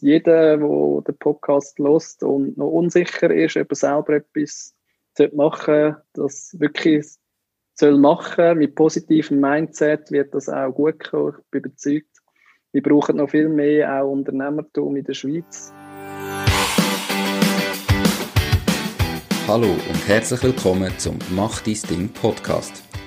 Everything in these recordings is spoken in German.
jeder, der den Podcast lost und noch unsicher ist, ob er selber etwas machen das wirklich soll machen mit positivem Mindset wird das auch gut kommen. Ich bin überzeugt. Wir brauchen noch viel mehr auch Unternehmertum in der Schweiz. Hallo und herzlich willkommen zum Mach dein Ding Podcast.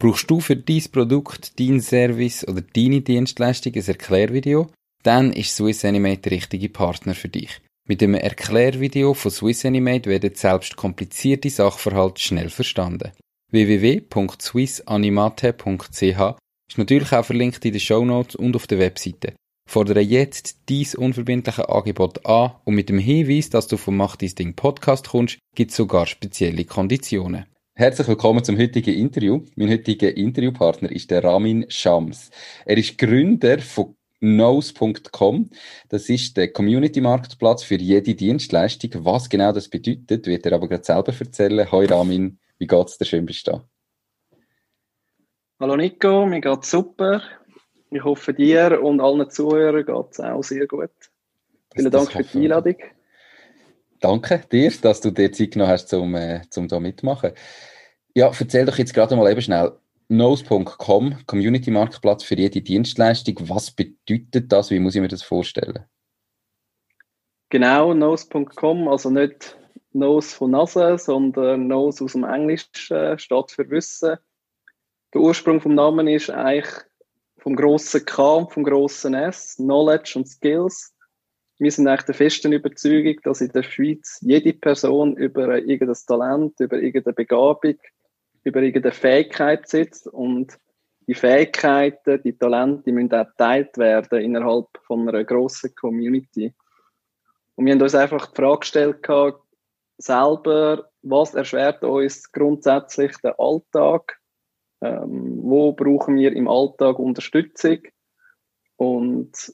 Brauchst du für dein Produkt, dein Service oder deine Dienstleistung ein Erklärvideo? Dann ist Swiss Animate der richtige Partner für dich. Mit dem Erklärvideo von Swiss Animate werden selbst komplizierte Sachverhalte schnell verstanden. www.swissanimate.ch ist natürlich auch verlinkt in den Show Notes und auf der Webseite. Fordere jetzt dies unverbindliche Angebot an und mit dem Hinweis, dass du vom Mach dein Ding Podcast kommst, gibt es sogar spezielle Konditionen. Herzlich willkommen zum heutigen Interview. Mein heutiger Interviewpartner ist der Ramin Shams. Er ist Gründer von Knows.com. Das ist der Community-Marktplatz für jede Dienstleistung. Was genau das bedeutet, wird er aber gerade selber erzählen. Hoi Ramin, wie geht's dir? Schön bist du da. Hallo Nico, mir geht's super. Ich hoffe dir und allen Zuhörern geht's auch sehr gut. Vielen Dank für die Einladung. Danke dir, dass du dir Zeit genommen hast, um, äh, um da. Ja, erzähl doch jetzt gerade mal eben schnell. Nose.com, Community-Marktplatz für jede Dienstleistung. Was bedeutet das? Wie muss ich mir das vorstellen? Genau, Nose.com, also nicht Nose von Nase, sondern Nose aus dem Englisch äh, steht für Wissen. Der Ursprung vom Namen ist eigentlich vom grossen K und vom grossen S, Knowledge und Skills. Wir sind eigentlich der festen Überzeugung, dass in der Schweiz jede Person über irgendein Talent, über irgendeine Begabung, über irgendeine Fähigkeit sitzt und die Fähigkeiten, die Talente, die müssen auch geteilt werden innerhalb von einer grossen Community. Und wir haben uns einfach die Frage gestellt, selber, was erschwert uns grundsätzlich den Alltag? Ähm, wo brauchen wir im Alltag Unterstützung? Und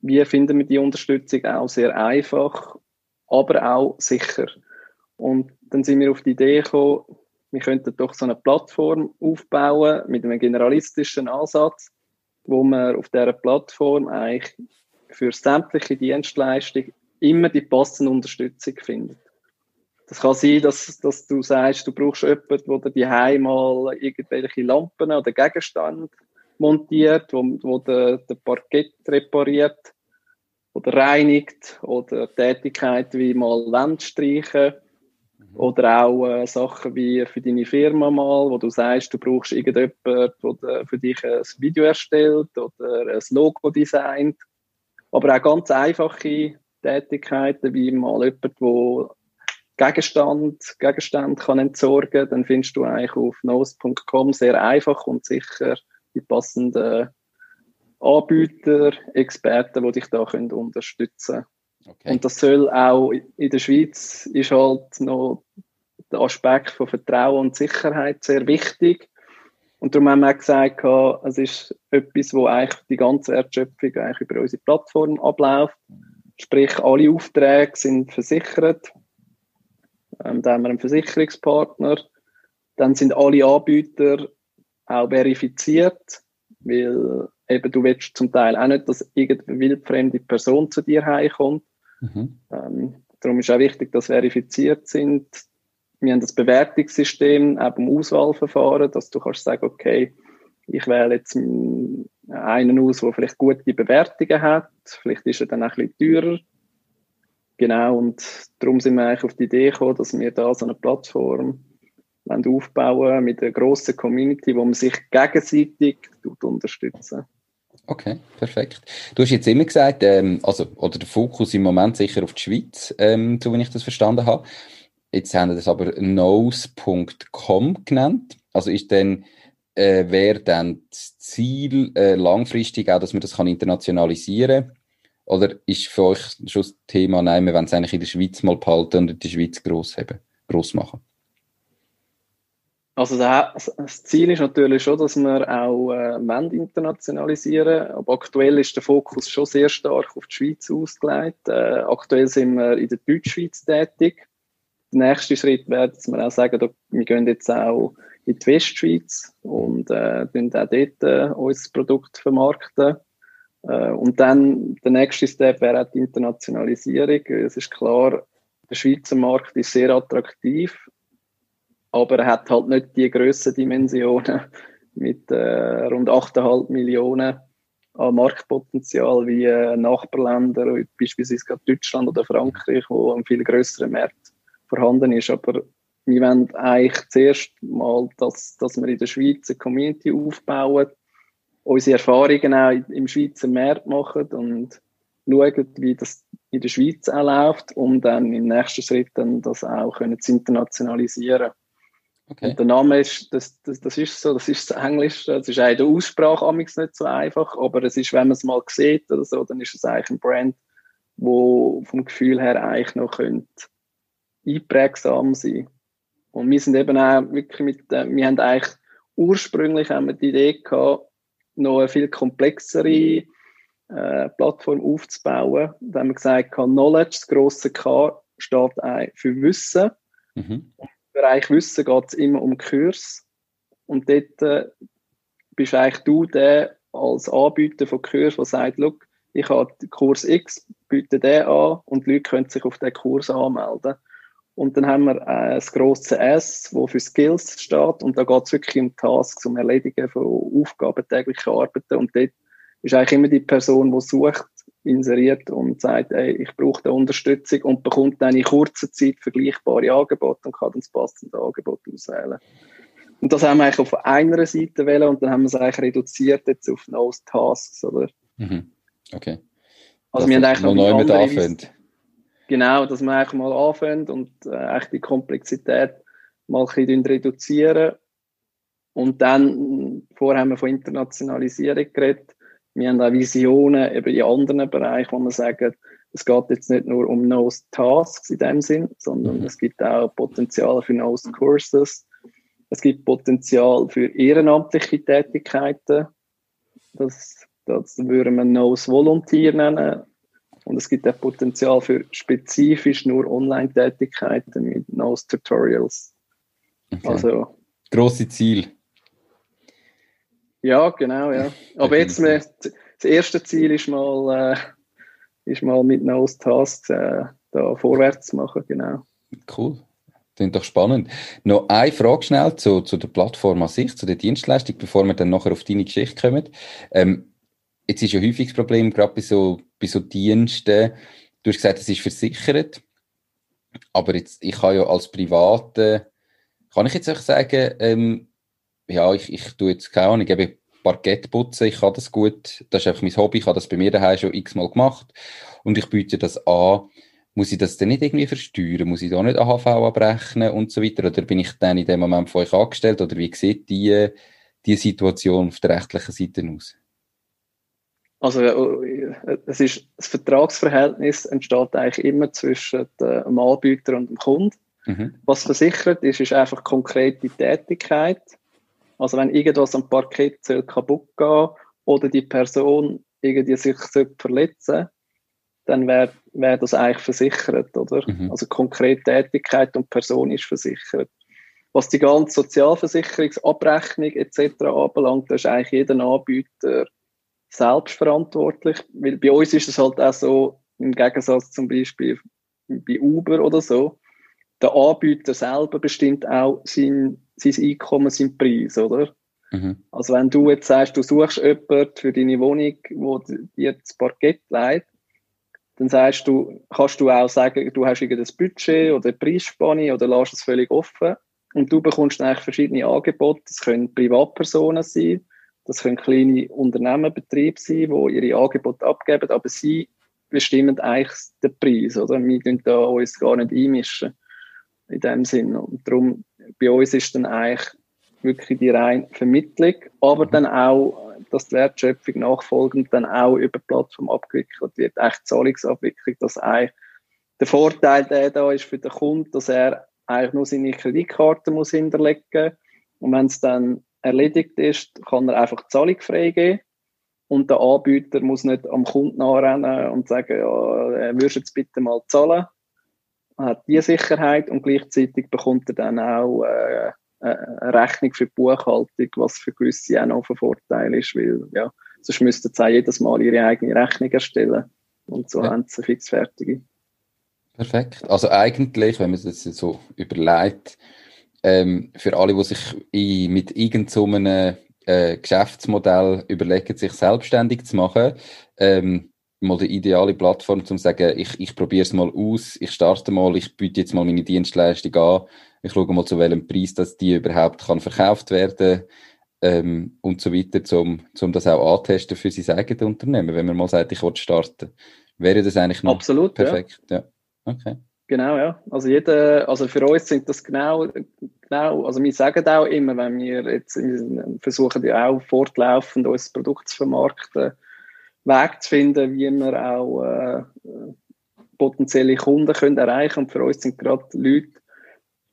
wie finden wir die Unterstützung auch sehr einfach, aber auch sicher? Und dann sind wir auf die Idee gekommen, wir könnten doch so eine Plattform aufbauen mit einem generalistischen Ansatz, wo man auf dieser Plattform eigentlich für sämtliche Dienstleistungen immer die passende Unterstützung findet. Das kann sein, dass, dass du sagst, du brauchst jemanden, der dir mal irgendwelche Lampen oder Gegenstände montiert, wo, wo der, der Parkett repariert oder reinigt oder Tätigkeiten wie mal Wände streichen oder auch äh, Sachen wie für deine Firma mal, wo du sagst, du brauchst irgendjemanden, der für dich ein Video erstellt oder ein Logo designt. Aber auch ganz einfache Tätigkeiten, wie mal jemand, der Gegenstand, Gegenstand kann entsorgen, dann findest du eigentlich auf nose.com sehr einfach und sicher die passenden Anbieter, Experten, die dich da können unterstützen können. Okay. Und das soll auch in der Schweiz ist halt noch der Aspekt von Vertrauen und Sicherheit sehr wichtig. Und darum haben wir auch gesagt, es ist etwas, wo eigentlich die ganze Wertschöpfung eigentlich über unsere Plattform abläuft. Sprich, alle Aufträge sind versichert. Ähm, da haben wir einen Versicherungspartner. Dann sind alle Anbieter auch verifiziert, weil eben du willst zum Teil auch nicht, dass irgendeine wildfremde Person zu dir heimkommt. Mhm. Ähm, darum ist auch wichtig, dass verifiziert sind. Wir haben das Bewertungssystem auch beim Auswahlverfahren, dass du kannst sagen, okay, ich wähle jetzt einen aus, der vielleicht gute Bewertungen hat. Vielleicht ist er dann auch ein bisschen teurer. Genau, und darum sind wir eigentlich auf die Idee gekommen, dass wir da so eine Plattform aufbauen mit einer grossen Community, wo man sich gegenseitig unterstützen Okay, perfekt. Du hast jetzt immer gesagt, ähm, also, oder der Fokus im Moment sicher auf die Schweiz, ähm, so wie ich das verstanden habe. Jetzt haben wir das aber nose.com genannt. Also ist dann, äh, wäre dann das Ziel äh, langfristig auch, dass man das kann internationalisieren Oder ist für euch schon das Thema, nein, wir wollen es eigentlich in der Schweiz mal behalten und der Schweiz gross haben? gross machen? Also das Ziel ist natürlich schon, dass wir auch äh, internationalisieren aber aktuell ist der Fokus schon sehr stark auf die Schweiz ausgelegt. Äh, aktuell sind wir in der Deutschschweiz tätig. Der nächste Schritt wäre, dass wir auch sagen, wir gehen jetzt auch in die Westschweiz und äh, auch dort äh, unser Produkt vermarkten. Äh, und dann der nächste Step wäre auch die Internationalisierung. Es ist klar, der Schweizer Markt ist sehr attraktiv, aber er hat halt nicht die Grössendimensionen mit äh, rund 8,5 Millionen an Marktpotenzial wie äh, Nachbarländer, beispielsweise Deutschland oder Frankreich, wo ein viel größerer Markt vorhanden ist. Aber wir wollen eigentlich zuerst mal, dass, dass wir in der Schweiz eine Community aufbauen, unsere Erfahrungen auch im Schweizer Markt machen und schauen, wie das in der Schweiz auch läuft, um dann im nächsten Schritt dann das auch können zu internationalisieren. Okay. Und der Name ist, das, das, das ist so, das ist Englisch, das ist auch in der Aussprache nicht so einfach, aber es ist, wenn man es mal sieht oder so, dann ist es eigentlich ein Brand, wo vom Gefühl her eigentlich noch könnte einprägsam sein. Und wir sind eben auch wirklich mit, äh, wir haben eigentlich ursprünglich haben wir die Idee gehabt, noch eine viel komplexere äh, Plattform aufzubauen. Da haben wir gesagt, Knowledge, das grosse K, steht für Wissen. Mhm. Bereich Wissen geht es immer um Kurs. Und dort äh, bist eigentlich du der als Anbieter von Kurs, der sagt, ich habe Kurs X, biete den an und die Leute können sich auf den Kurs anmelden. Und dann haben wir äh, das grosse S, wo für Skills steht. Und da geht es wirklich um Tasks, um Erledigen von Aufgaben, täglichen Arbeiten. Und dort ist eigentlich immer die Person, die sucht, inseriert und sagt, ey, ich brauche da Unterstützung und bekommt dann in kurzer Zeit vergleichbare Angebote und kann dann das passende Angebot auswählen. Und das haben wir eigentlich auf einer Seite wählen und dann haben wir es eigentlich reduziert jetzt auf Nose Tasks, oder? Mhm. Okay. Also das wir haben eigentlich noch neu mit anfängt. Genau, dass wir eigentlich mal anfangen und äh, eigentlich die Komplexität mal ein bisschen reduzieren. Und dann, vorher haben wir von Internationalisierung geredet. Wir haben auch Visionen eben in anderen Bereichen, wo wir sagen, es geht jetzt nicht nur um Nose Tasks in dem Sinn, sondern mhm. es gibt auch Potenzial für Nose Courses. Es gibt Potenzial für ehrenamtliche Tätigkeiten. Das, das würden wir Nose Volunteer nennen. Und es gibt auch Potenzial für spezifisch nur Online-Tätigkeiten mit Nose Tutorials. Okay. Also, Grosse Ziel. Ja, genau, ja. Aber jetzt, mehr, das erste Ziel ist mal, äh, ist mal mit Nose Tasks äh, da vorwärts zu machen, genau. Cool. Klingt doch spannend. Noch eine Frage schnell zu, zu der Plattform an sich, zu der Dienstleistung, bevor wir dann nachher auf deine Geschichte kommen. Ähm, jetzt ist ja häufig das Problem, gerade bei so, bei so Diensten, du hast gesagt, es ist versichert, aber jetzt, ich kann ja als Private, kann ich jetzt auch sagen, ähm, ja, ich, ich tue jetzt keine Ahnung, eben Parkett putzen, ich kann das gut, das ist einfach mein Hobby, ich habe das bei mir daheim schon x-mal gemacht und ich biete das an. Muss ich das denn nicht irgendwie versteuern? Muss ich da nicht AHV abrechnen und so weiter? Oder bin ich dann in dem Moment von euch angestellt? Oder wie sieht die, die Situation auf der rechtlichen Seite aus? Also äh, es ist, das Vertragsverhältnis entsteht eigentlich immer zwischen dem Anbieter und dem Kunden. Mhm. Was versichert ist, ist einfach konkrete Tätigkeit. Also wenn irgendwas am Parkett kaputt gehen oder die Person irgendwie sich verletzen dann wäre wär das eigentlich versichert, oder? Mhm. Also konkrete Tätigkeit und Person ist versichert. Was die ganze Sozialversicherungsabrechnung etc. anbelangt, da ist eigentlich jeder Anbieter selbstverantwortlich, weil bei uns ist es halt auch so, im Gegensatz zum Beispiel bei Uber oder so, der Anbieter selber bestimmt auch sein sein Einkommen, sein Preis, oder? Mhm. Also wenn du jetzt sagst, du suchst jemanden für deine Wohnung, wo dir das Parkett leiht, dann sagst du, kannst du auch sagen, du hast irgendein Budget oder Preisspanne oder lässt es völlig offen und du bekommst eigentlich verschiedene Angebote. Das können Privatpersonen sein, das können kleine Unternehmen, Betriebe sein, die ihre Angebote abgeben, aber sie bestimmen eigentlich den Preis, oder? Wir können da uns gar nicht einmischen in dem Sinne. Und darum bei uns ist dann eigentlich wirklich die reine Vermittlung, aber mhm. dann auch, dass die Wertschöpfung nachfolgend dann auch über die Plattform abgewickelt wird, echt Zahlungsabwicklung, dass eigentlich der Vorteil, der da ist für den Kunden, dass er eigentlich nur seine Kreditkarte muss hinterlegen und wenn es dann erledigt ist, kann er einfach die Zahlung freigeben und der Anbieter muss nicht am Kunden anrennen und sagen, ja, würdest du jetzt bitte mal zahlen? Hat die Sicherheit und gleichzeitig bekommt er dann auch äh, eine Rechnung für die Buchhaltung, was für gewisse auch noch ein Vorteil ist, weil ja, sonst müssten sie auch jedes Mal ihre eigene Rechnung erstellen und so ja. haben sie fixfertige. Perfekt. Also eigentlich, wenn man das so überlegt, ähm, für alle, die sich in, mit irgendeinem äh, Geschäftsmodell überlegen, sich selbstständig zu machen, ähm, mal die ideale Plattform, um zu sagen, ich, ich probiere es mal aus, ich starte mal, ich biete jetzt mal meine Dienstleistung an, ich schaue mal zu welchem Preis, dass die überhaupt kann verkauft werden ähm, und so weiter, um, um das auch antesten für sein eigenes Unternehmen, wenn man mal sagt, ich will starten. Wäre das eigentlich noch Absolut, perfekt? Ja. ja. Okay. Genau, ja. Also jeder, also für uns sind das genau, genau, also wir sagen auch immer, wenn wir jetzt wir versuchen ja auch fortlaufend unser Produkt zu vermarkten, Weg zu finden, wie wir auch äh, potenzielle Kunden können erreichen Und für uns sind gerade Leute,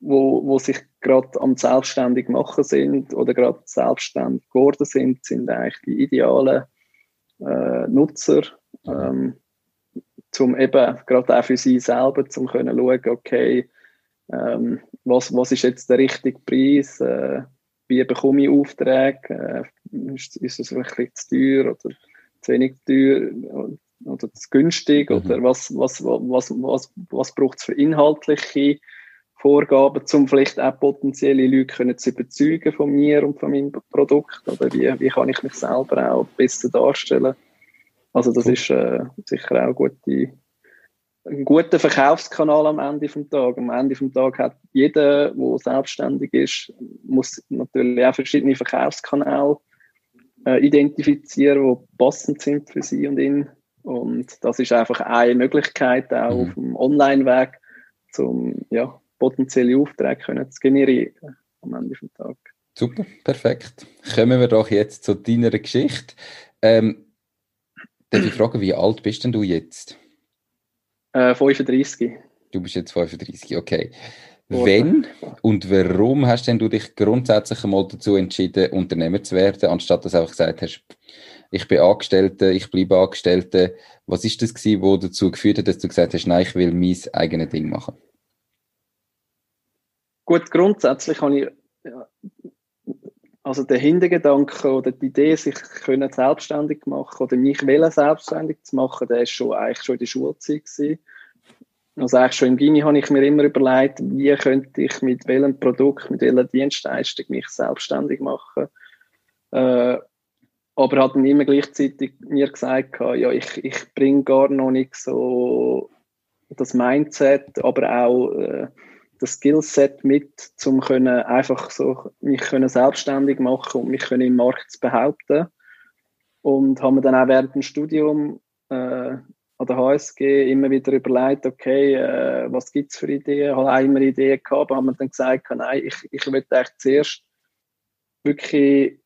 wo, wo sich gerade am selbstständig machen sind oder gerade selbstständig geworden sind, sind eigentlich die idealen äh, Nutzer. Ähm, zum eben gerade auch für sie selber können schauen, okay, ähm, was, was ist jetzt der richtige Preis, äh, wie bekomme ich Aufträge, äh, ist, ist es wirklich zu teuer oder zu wenig teuer oder zu günstig mhm. oder was, was, was, was, was braucht es für inhaltliche Vorgaben, um vielleicht auch potenzielle Leute können zu überzeugen von mir und von meinem Produkt oder wie, wie kann ich mich selber auch besser darstellen also das ist äh, sicher auch gute, ein guter Verkaufskanal am Ende vom Tag. Am Ende vom Tag hat jeder, der selbstständig ist, muss natürlich auch verschiedene Verkaufskanäle äh, identifizieren, die passend sind für sie und ihn. Und das ist einfach eine Möglichkeit auch mhm. auf dem Online-Weg, um ja, potenzielle Aufträge können zu generieren am Ende vom Tag. Super, perfekt. Kommen wir doch jetzt zu deiner Geschichte. Ähm, Darf ich fragen, wie alt bist denn du jetzt? Äh, 35. Du bist jetzt 35, okay. Wenn und warum hast denn du dich grundsätzlich einmal dazu entschieden, Unternehmer zu werden, anstatt dass du einfach gesagt hast, ich bin Angestellter, ich bleibe Angestellter. Was ist das gewesen, wo dazu geführt hat, dass du gesagt hast, nein, ich will mein eigenes Ding machen? Gut, grundsätzlich habe ich also der Hintergedanke oder die Idee, sich können selbstständig machen oder mich wollen selbstständig zu machen, der ist schon eigentlich schon in der Schulzeit gewesen. Also eigentlich schon im Gimmi habe ich mir immer überlegt, wie könnte ich mit welchem Produkt, mit welcher Dienstleistung mich selbstständig machen. Äh, aber hat dann immer gleichzeitig mir gesagt, ja, ich, ich bringe gar noch nicht so das Mindset, aber auch äh, das Skillset mit, um können einfach so mich können selbstständig machen und mich können im Markt zu behaupten. Und haben mir dann auch während dem Studium äh, an der HSG immer wieder überlegt, okay, äh, was gibt es für Ideen? Habe immer Ideen gehabt, aber haben mir dann gesagt, nein, ich, ich möchte eigentlich zuerst wirklich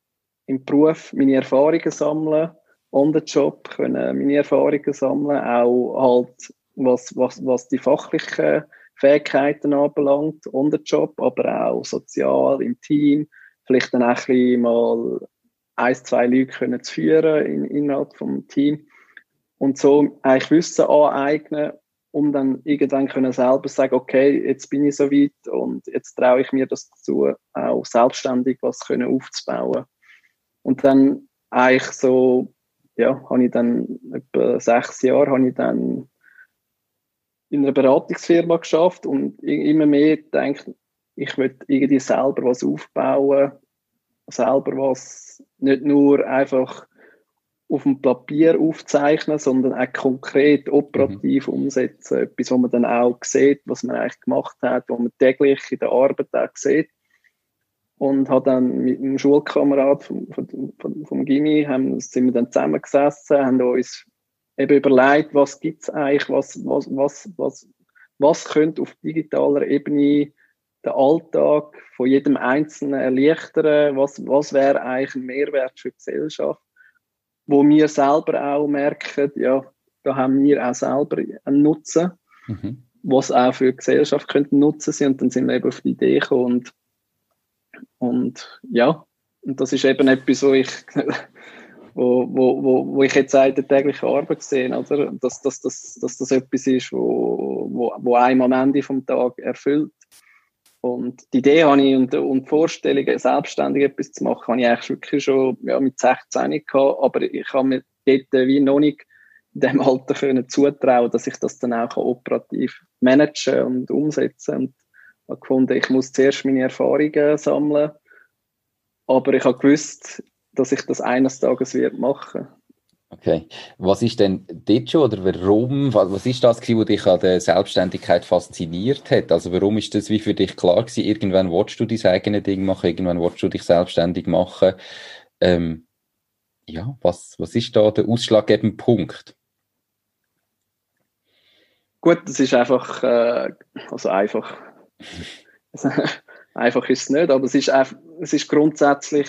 im Beruf meine Erfahrungen sammeln, on the job können meine Erfahrungen sammeln, auch halt was, was, was die fachlichen Fähigkeiten anbelangt, on the job, aber auch sozial, im Team, vielleicht dann auch ein mal ein, zwei Leute können zu führen in, innerhalb vom Team und so eigentlich Wissen aneignen, um dann irgendwann können selber sagen, okay, jetzt bin ich so weit und jetzt traue ich mir das dazu, auch selbstständig was können aufzubauen. Und dann eigentlich so, ja, habe ich dann etwa sechs Jahre habe ich dann in einer Beratungsfirma geschafft und immer mehr denkt, ich will irgendwie selber was aufbauen, selber was nicht nur einfach auf dem Papier aufzeichnen, sondern auch konkret operativ mhm. umsetzen. Etwas, was man dann auch sieht, was man eigentlich gemacht hat, was man täglich in der Arbeit auch sieht. Und hat dann mit einem Schulkamerad vom, vom, vom Gimmi, haben, sind wir dann zusammengesessen, haben uns eben überlegt, was gibt es eigentlich, was, was, was, was, was könnte auf digitaler Ebene den Alltag von jedem Einzelnen erleichtern, was, was wäre eigentlich ein Mehrwert für die Gesellschaft, wo wir selber auch merken, ja, da haben wir auch selber einen Nutzen. Mhm. was auch für die Gesellschaft könnte nutzen sein. Und dann sind wir eben auf die Idee gekommen. Und, und ja, und das ist eben etwas, wo ich, wo, wo, wo, wo ich jetzt in der täglichen Arbeit sehe, oder? Dass, dass, dass, dass das etwas ist, wo, wo, wo einem am Ende vom Tag erfüllt. Und die Idee habe ich und, die Vorstellung, selbstständig etwas zu machen, habe ich eigentlich wirklich schon ja, mit 16 gehabt, aber ich habe mir dort wie noch nicht in dem Alter können zutrauen, dass ich das dann auch operativ managen und umsetzen und habe gefunden, ich muss zuerst meine Erfahrungen sammeln, aber ich habe gewusst, dass ich das eines Tages wird machen Okay. Was ist denn dort schon oder warum, was ist das, was dich an der Selbstständigkeit fasziniert hat? Also warum ist das wie für dich klar gewesen, irgendwann willst du dein eigenes Ding machen, irgendwann willst du dich selbstständig machen? Ähm, ja, was, was ist da der ausschlaggebende Punkt? Gut, das ist einfach, äh, also einfach, einfach ist es nicht, aber es ist, es ist grundsätzlich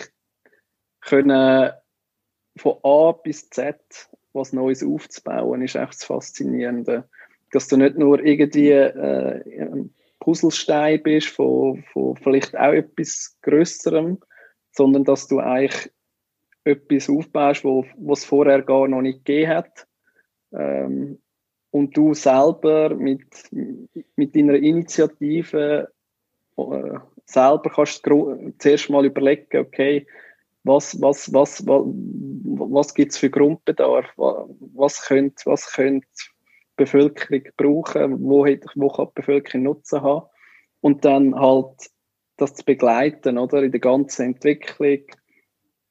können von A bis Z was Neues aufzubauen, ist echt das Faszinierende. Dass du nicht nur irgendwie äh, ein Puzzlestein bist von, von vielleicht auch etwas Größerem, sondern dass du eigentlich etwas aufbaust, wo, was vorher gar noch nicht gegeben hat. Ähm, und du selber mit, mit deiner Initiative äh, selber kannst zuerst mal überlegen, okay, was, was, was, was, was gibt es für Grundbedarf, was könnte, was könnte die Bevölkerung brauchen, wo, wo kann die Bevölkerung Nutzen haben? Und dann halt das zu begleiten, oder, in der ganzen Entwicklung,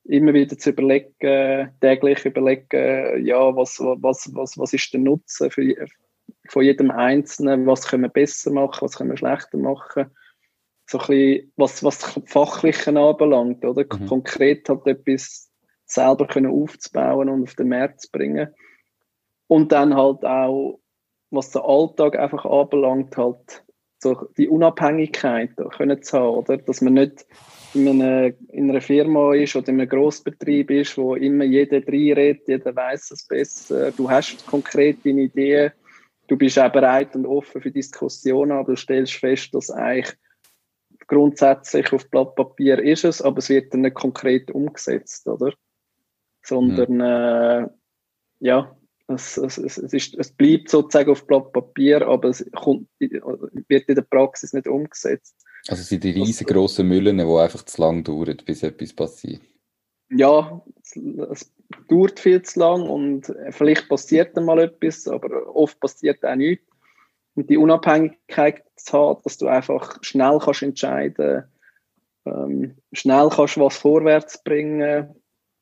immer wieder zu überlegen, täglich überlegen, ja, was, was, was, was ist der Nutzen für, von jedem Einzelnen, was können wir besser machen, was können wir schlechter machen. So ein bisschen, was, was das Fachliche anbelangt, oder? Mhm. Konkret halt etwas selber können aufzubauen und auf den Markt zu bringen. Und dann halt auch, was den Alltag einfach anbelangt, halt so die Unabhängigkeit können zu haben, oder? Dass man nicht in einer, in einer Firma ist oder in einem Grossbetrieb ist, wo immer jeder reinredet, jeder weiß es besser, du hast konkret deine Ideen, du bist auch bereit und offen für Diskussionen, aber du stellst fest, dass eigentlich grundsätzlich auf Blatt Papier ist es, aber es wird dann nicht konkret umgesetzt, oder? Sondern mhm. äh, ja, es, es, es, ist, es bleibt sozusagen auf Blatt Papier, aber es kommt, wird in der Praxis nicht umgesetzt. Also es sind die riesengroßen Müllen, die einfach zu lang dauern, bis etwas passiert. Ja, es, es, dauert viel zu lang und vielleicht passiert dann mal etwas, aber oft passiert auch nichts. Und die Unabhängigkeit zu haben, dass du einfach schnell kannst entscheiden ähm, schnell kannst was vorwärts bringen,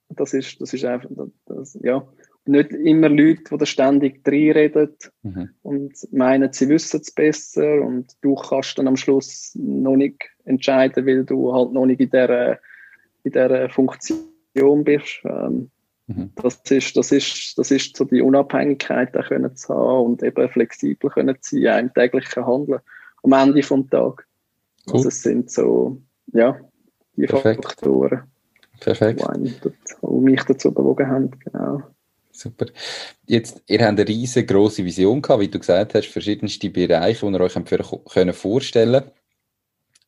das ist, das ist einfach, das, ja, nicht immer Leute, die da ständig reinreden mhm. und meinen, sie wissen es besser und du kannst dann am Schluss noch nicht entscheiden, weil du halt noch nicht in dieser, in dieser Funktion bist. Ähm, mhm. das, ist, das, ist, das ist so die Unabhängigkeit auch können zu haben und eben flexibel können zu sein im täglichen Handeln am Ende vom Tag. Cool. Also es sind so, ja, die Perfekt. Faktoren, Perfekt. Die, die mich dazu bewogen haben, genau. Super. Jetzt, ihr habt eine riesengroße Vision gehabt, wie du gesagt hast, verschiedenste Bereiche, die ihr euch können vorstellen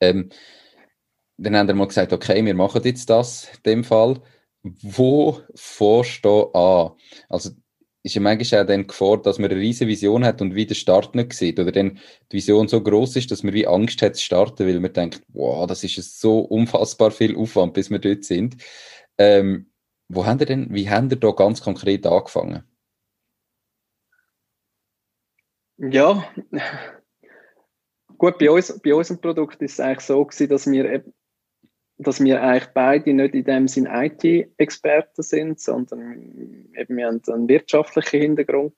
ähm, Dann habt ihr mal gesagt, okay, wir machen jetzt das in dem Fall. Wo forschst du an? Also, ist ja manchmal auch dann Gefahr, dass man eine riesige Vision hat und wie der Start nicht sieht. Oder dann die Vision so groß ist, dass man wie Angst hat zu starten, weil man denkt, wow, das ist so unfassbar viel Aufwand, bis wir dort sind. Ähm, wo ihr denn, wie habt ihr da ganz konkret angefangen? Ja, gut, bei, uns, bei unserem Produkt ist es eigentlich so gewesen, dass wir, dass wir eigentlich beide nicht in dem Sinn IT-Experten sind, sondern eben wir haben einen wirtschaftlichen Hintergrund.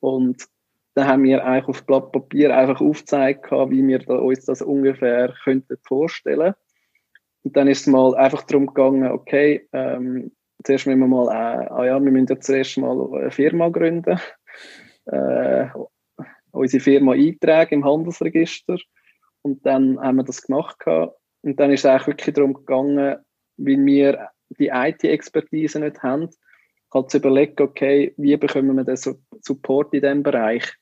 Und da haben wir eigentlich auf Blatt Papier einfach aufgezeigt, wie wir uns das ungefähr könnten vorstellen. Und dann ist es mal einfach darum gegangen, okay, ähm, zuerst müssen wir mal, äh, ah ja, wir müssen ja zuerst mal eine Firma gründen, äh, unsere Firma eintragen im Handelsregister und dann haben wir das gemacht. Und dann ist es eigentlich wirklich darum gegangen, weil wir die IT-Expertise nicht haben, halt zu überlegen, okay, wie bekommen wir den Support in diesem Bereich?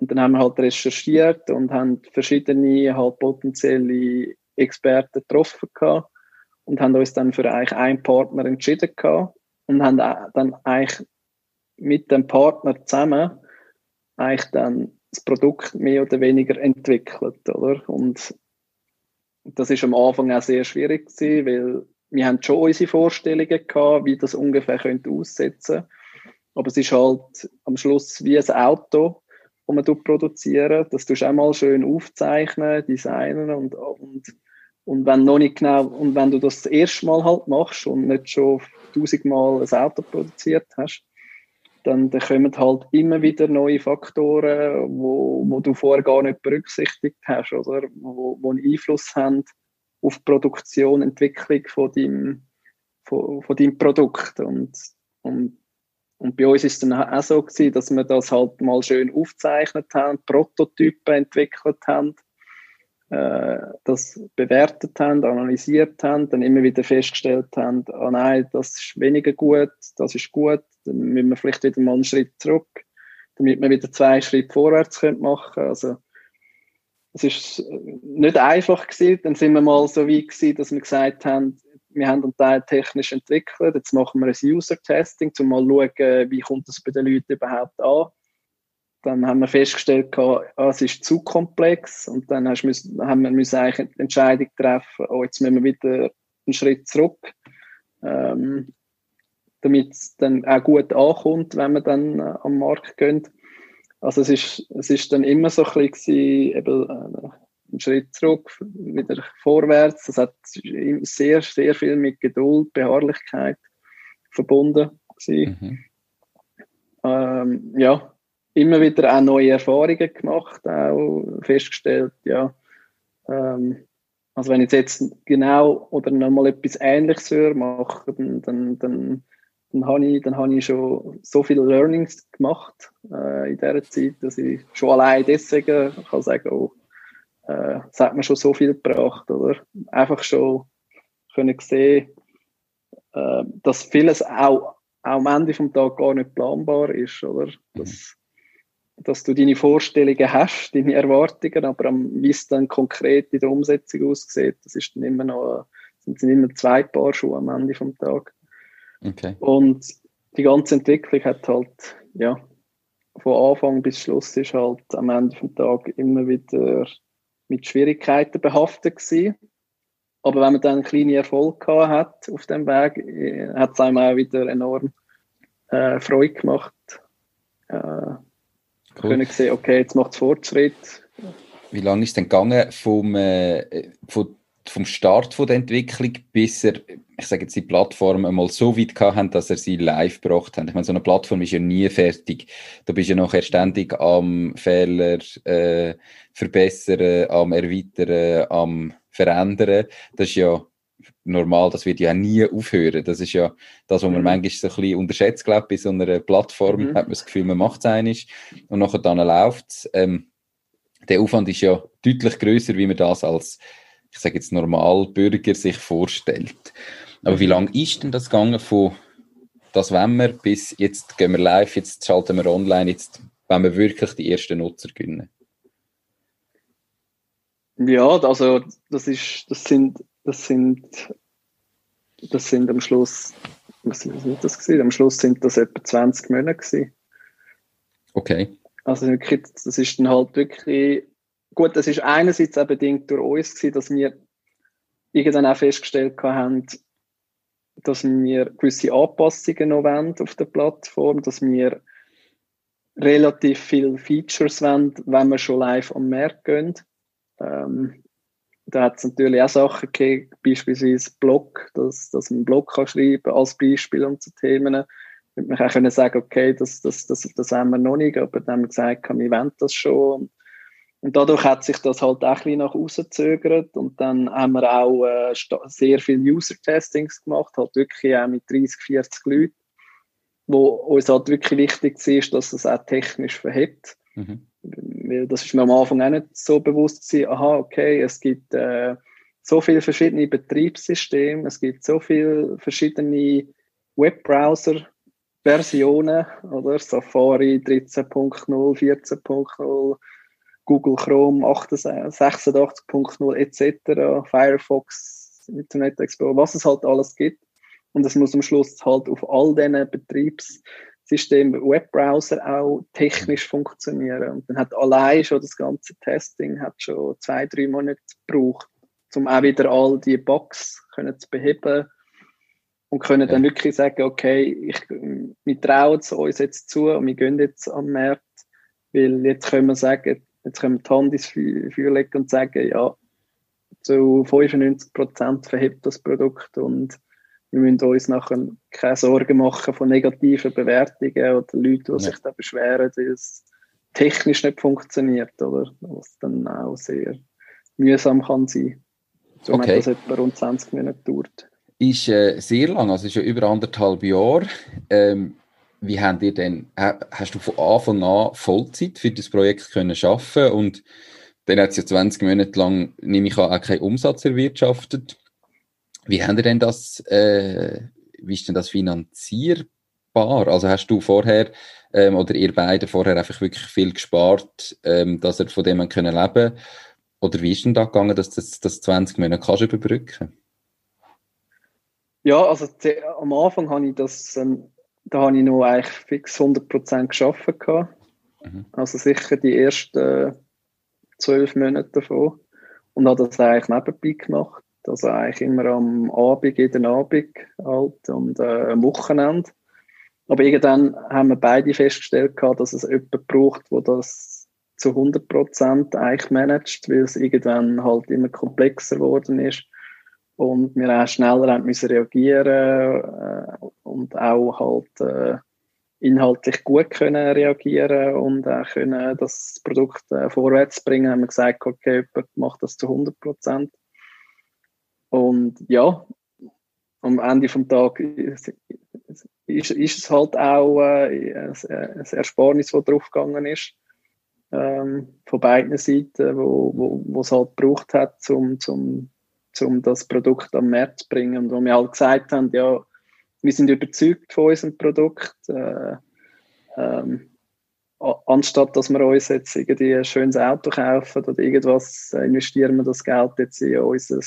und dann haben wir halt recherchiert und haben verschiedene halt potenzielle Experten getroffen gehabt und haben uns dann für eigentlich einen Partner entschieden gehabt und haben dann eigentlich mit dem Partner zusammen eigentlich dann das Produkt mehr oder weniger entwickelt, oder? Und das ist am Anfang auch sehr schwierig gewesen, weil wir haben schon unsere Vorstellungen gehabt, wie das ungefähr könnte aussetzen. Aber es ist halt am Schluss wie ein Auto, das man produzieren. Das tust du auch mal schön aufzeichnen, designen und, und, und wenn noch nicht genau, und wenn du das, das erste Mal halt machst und nicht schon tausendmal ein Auto produziert hast, dann, dann kommen halt immer wieder neue Faktoren, wo, wo du vorher gar nicht berücksichtigt hast, oder? Wo, wo einen Einfluss haben auf die Produktion, Entwicklung von deinem, von, von deinem Produkt. Und, und, und bei uns ist es dann auch so gewesen, dass wir das halt mal schön aufgezeichnet haben, Prototypen entwickelt haben, äh, das bewertet haben, analysiert haben, dann immer wieder festgestellt haben, ah nein, das ist weniger gut, das ist gut, dann müssen wir vielleicht wieder mal einen Schritt zurück, damit wir wieder zwei Schritte vorwärts machen können. Also, es ist nicht einfach gewesen. Dann sind wir mal so weit gewesen, dass wir gesagt haben, wir haben einen Teil technisch entwickelt, jetzt machen wir ein User-Testing, um mal zu schauen, wie kommt das bei den Leuten überhaupt an. Dann haben wir festgestellt, ah, es ist zu komplex und dann hast, haben wir müssen eigentlich eine Entscheidung treffen, oh, jetzt müssen wir wieder einen Schritt zurück. Ähm, damit es dann auch gut ankommt, wenn man dann äh, am Markt geht. Also es ist, es ist dann immer so ein bisschen eben, äh, einen Schritt zurück, wieder vorwärts. Das hat sehr, sehr viel mit Geduld, Beharrlichkeit verbunden Mhm. Ähm, ja, immer wieder auch neue Erfahrungen gemacht, auch festgestellt, ja, ähm, also wenn ich jetzt genau oder nochmal etwas Ähnliches höre, mache, dann, dann, dann dann habe ich, dann ich schon so viele Learnings gemacht äh, in dieser Zeit, dass ich schon allein deswegen kann sagen, oh, äh, das hat mir schon so viel gebracht, oder? Einfach schon können sehen, äh, dass vieles auch, auch am Ende vom Tag gar nicht planbar ist, oder? Dass, dass du deine Vorstellungen hast, deine Erwartungen, aber wie es dann konkret in der Umsetzung aussieht, das ist dann immer noch, sind immer zwei Paar Schuhe am Ende vom Tag. Okay. Und die ganze Entwicklung hat halt, ja, von Anfang bis Schluss ist halt am Ende des Tages immer wieder mit Schwierigkeiten behaftet gewesen. Aber wenn man dann einen kleinen Erfolg gehabt hat auf dem Weg, äh, hat es einem auch wieder enorm äh, Freude gemacht. Äh, cool. Können sehen, okay, jetzt macht es Fortschritt. Wie lange ist es denn gegangen vom, äh, von vom Start von der Entwicklung bis er, ich sage jetzt, die Plattform einmal so weit haben, dass er sie live gebracht hat. Ich meine, so eine Plattform ist ja nie fertig. Du bist ja nachher ständig am Fehler äh, verbessern, am erweitern, am verändern. Das ist ja normal, das wird ja nie aufhören. Das ist ja das, was man mhm. manchmal so ein bisschen unterschätzt, glaube ich, bei so einer Plattform mhm. hat man das Gefühl, man macht es einig und nachher dann läuft es. Ähm, der Aufwand ist ja deutlich größer, wie man das als ich sage jetzt Normalbürger sich vorstellt. Aber wie lange ist denn das gegangen von das wenn wir bis jetzt gehen wir live, jetzt schalten wir online, jetzt wenn wir wirklich die ersten Nutzer gewinnen? Ja, also das ist, das sind, das sind, das sind am Schluss, was sind das gewesen? Am Schluss sind das etwa 20 Monate gewesen. Okay. Also wirklich, das ist dann halt wirklich gut, das ist einerseits auch bedingt durch uns gewesen, dass wir irgendwann auch festgestellt haben, dass wir gewisse Anpassungen noch wollen auf der Plattform, dass wir relativ viele Features wollen, wenn wir schon live am Markt gehen. Ähm, da hat es natürlich auch Sachen gegeben, beispielsweise Blog, dass, dass man einen Blog kann schreiben als Beispiel um zu Themen. Man kann auch sagen, okay, das, das, das, das haben wir noch nicht, aber dann haben wir gesagt, wir wollen das schon. Und dadurch hat sich das halt auch ein bisschen nach außen gezögert. Und dann haben wir auch äh, sehr viele User-Testings gemacht, halt wirklich auch mit 30, 40 Leuten, wo uns halt wirklich wichtig ist, dass es auch technisch verhebt. Mhm. Das ist mir am Anfang auch nicht so bewusst gewesen, aha, okay, es gibt äh, so viele verschiedene Betriebssysteme, es gibt so viele verschiedene Webbrowser, Versionen, oder? Safari 13.0, 14.0, Google Chrome 86.0 etc., Firefox, Internet Explorer, was es halt alles gibt. Und es muss am Schluss halt auf all diesen Betriebssystemen, Webbrowser auch technisch funktionieren. Und dann hat allein schon das ganze Testing hat schon zwei, drei Monate gebraucht, um auch wieder all die Bugs können zu beheben und können ja. dann wirklich sagen, okay, ich, wir trauen es uns jetzt zu und wir gehen jetzt am Markt, weil jetzt können wir sagen, Jetzt können wir die Hand ins Feuer legen und sagen, ja, zu 95 Prozent verhebt das Produkt und wir müssen uns nachher keine Sorgen machen von negativen Bewertungen oder Leuten, die sich da beschweren, dass es technisch nicht funktioniert, oder? Was dann auch sehr mühsam kann sein. Somit okay. das etwa rund 20 Minuten dauert. Ist äh, sehr lang, also ist ja über anderthalb Jahre. Ähm, wie habt ihr denn, hast du von Anfang an Vollzeit für das Projekt können schaffen und dann hat es ja 20 Monate lang, nehme ich an, auch keinen Umsatz erwirtschaftet. Wie ihr denn das, äh, wie ist denn das finanzierbar? Also hast du vorher ähm, oder ihr beide vorher einfach wirklich viel gespart, ähm, dass ihr von dem können leben Oder wie ist denn da gegangen, dass das, das 20 Monate kannst überbrücken? Ja, also am Anfang habe ich das ähm, da habe ich noch eigentlich fix 100% geschafft. Mhm. Also sicher die ersten zwölf Monate davon. Und habe das eigentlich nebenbei gemacht. Also eigentlich immer am Abend, jeden Abend halt und äh, am Wochenende. Aber irgendwann haben wir beide festgestellt, dass es jemanden braucht, der das zu 100% eigentlich managt, weil es irgendwann halt immer komplexer geworden ist und wir auch schneller haben müssen reagieren äh, und auch halt äh, inhaltlich gut können reagieren und auch können das Produkt äh, vorwärts bringen, haben wir gesagt, okay, jemand macht das zu 100 Prozent. Und ja, am Ende vom Tag ist, ist, es halt auch äh, ein, Ersparnis, das draufgegangen ist. Ähm, von beiden Seiten, wo, wo, wo es halt gebraucht hat, um zum um das Produkt am Markt zu bringen. Und wo wir halt gesagt haben, ja, wir sind überzeugt von unserem Produkt. Äh, ähm, anstatt dass wir uns jetzt irgendwie ein schönes Auto kaufen oder irgendwas, investieren wir das Geld jetzt in unser,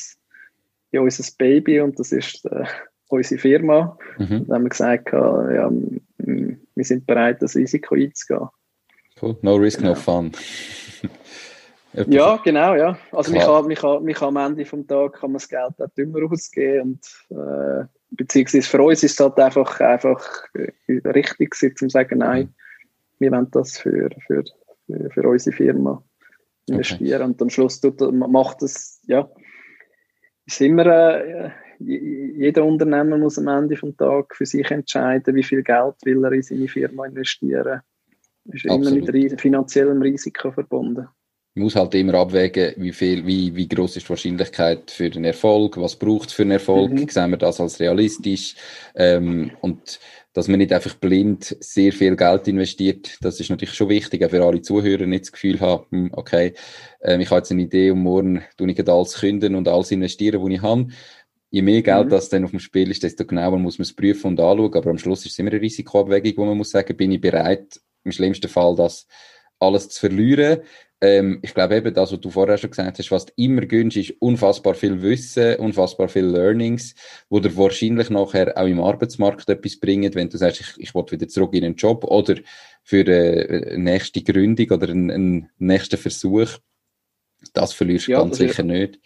in unser Baby und das ist äh, unsere Firma. Mhm. Dann haben wir gesagt, ja, wir sind bereit, das Risiko einzugehen. Cool. No risk, ja. no fun. Ja, genau, ja. Also man kann, man, kann, man kann am Ende vom Tag kann man das Geld auch dümmer ausgeben und äh, beziehungsweise für uns ist es halt einfach, einfach äh, richtig gewesen, zu sagen, nein, wir wollen das für, für, für, unsere Firma investieren okay. und am Schluss tut, macht es, ja, ist immer, äh, jeder Unternehmer muss am Ende vom Tag für sich entscheiden, wie viel Geld will er in seine Firma investieren. Ist Absolut. immer mit finanziellem Risiko verbunden man muss halt immer abwägen, wie viel, wie, wie groß ist die Wahrscheinlichkeit für den Erfolg, was braucht es für einen Erfolg, mhm. sehen wir das als realistisch ähm, und dass man nicht einfach blind sehr viel Geld investiert, das ist natürlich schon wichtig, auch für alle Zuhörer nicht das Gefühl haben, hm, okay, ähm, ich habe jetzt eine Idee und morgen tue ich alles künden und alles investieren, was ich habe. Je mehr Geld mhm. das dann auf dem Spiel ist, desto genauer muss man es prüfen und anschauen, aber am Schluss ist es immer eine Risikoabwägung, wo man muss sagen, bin ich bereit, im schlimmsten Fall das alles zu verlieren, ähm, ich glaube eben, das, was du vorher schon gesagt hast, was du immer gönnst, ist unfassbar viel Wissen, unfassbar viel Learnings, wo dir wahrscheinlich nachher auch im Arbeitsmarkt etwas bringen, wenn du sagst, ich, ich will wieder zurück in einen Job oder für eine, eine nächste Gründung oder einen, einen nächsten Versuch. Das verlierst du ja, ganz sicher nicht.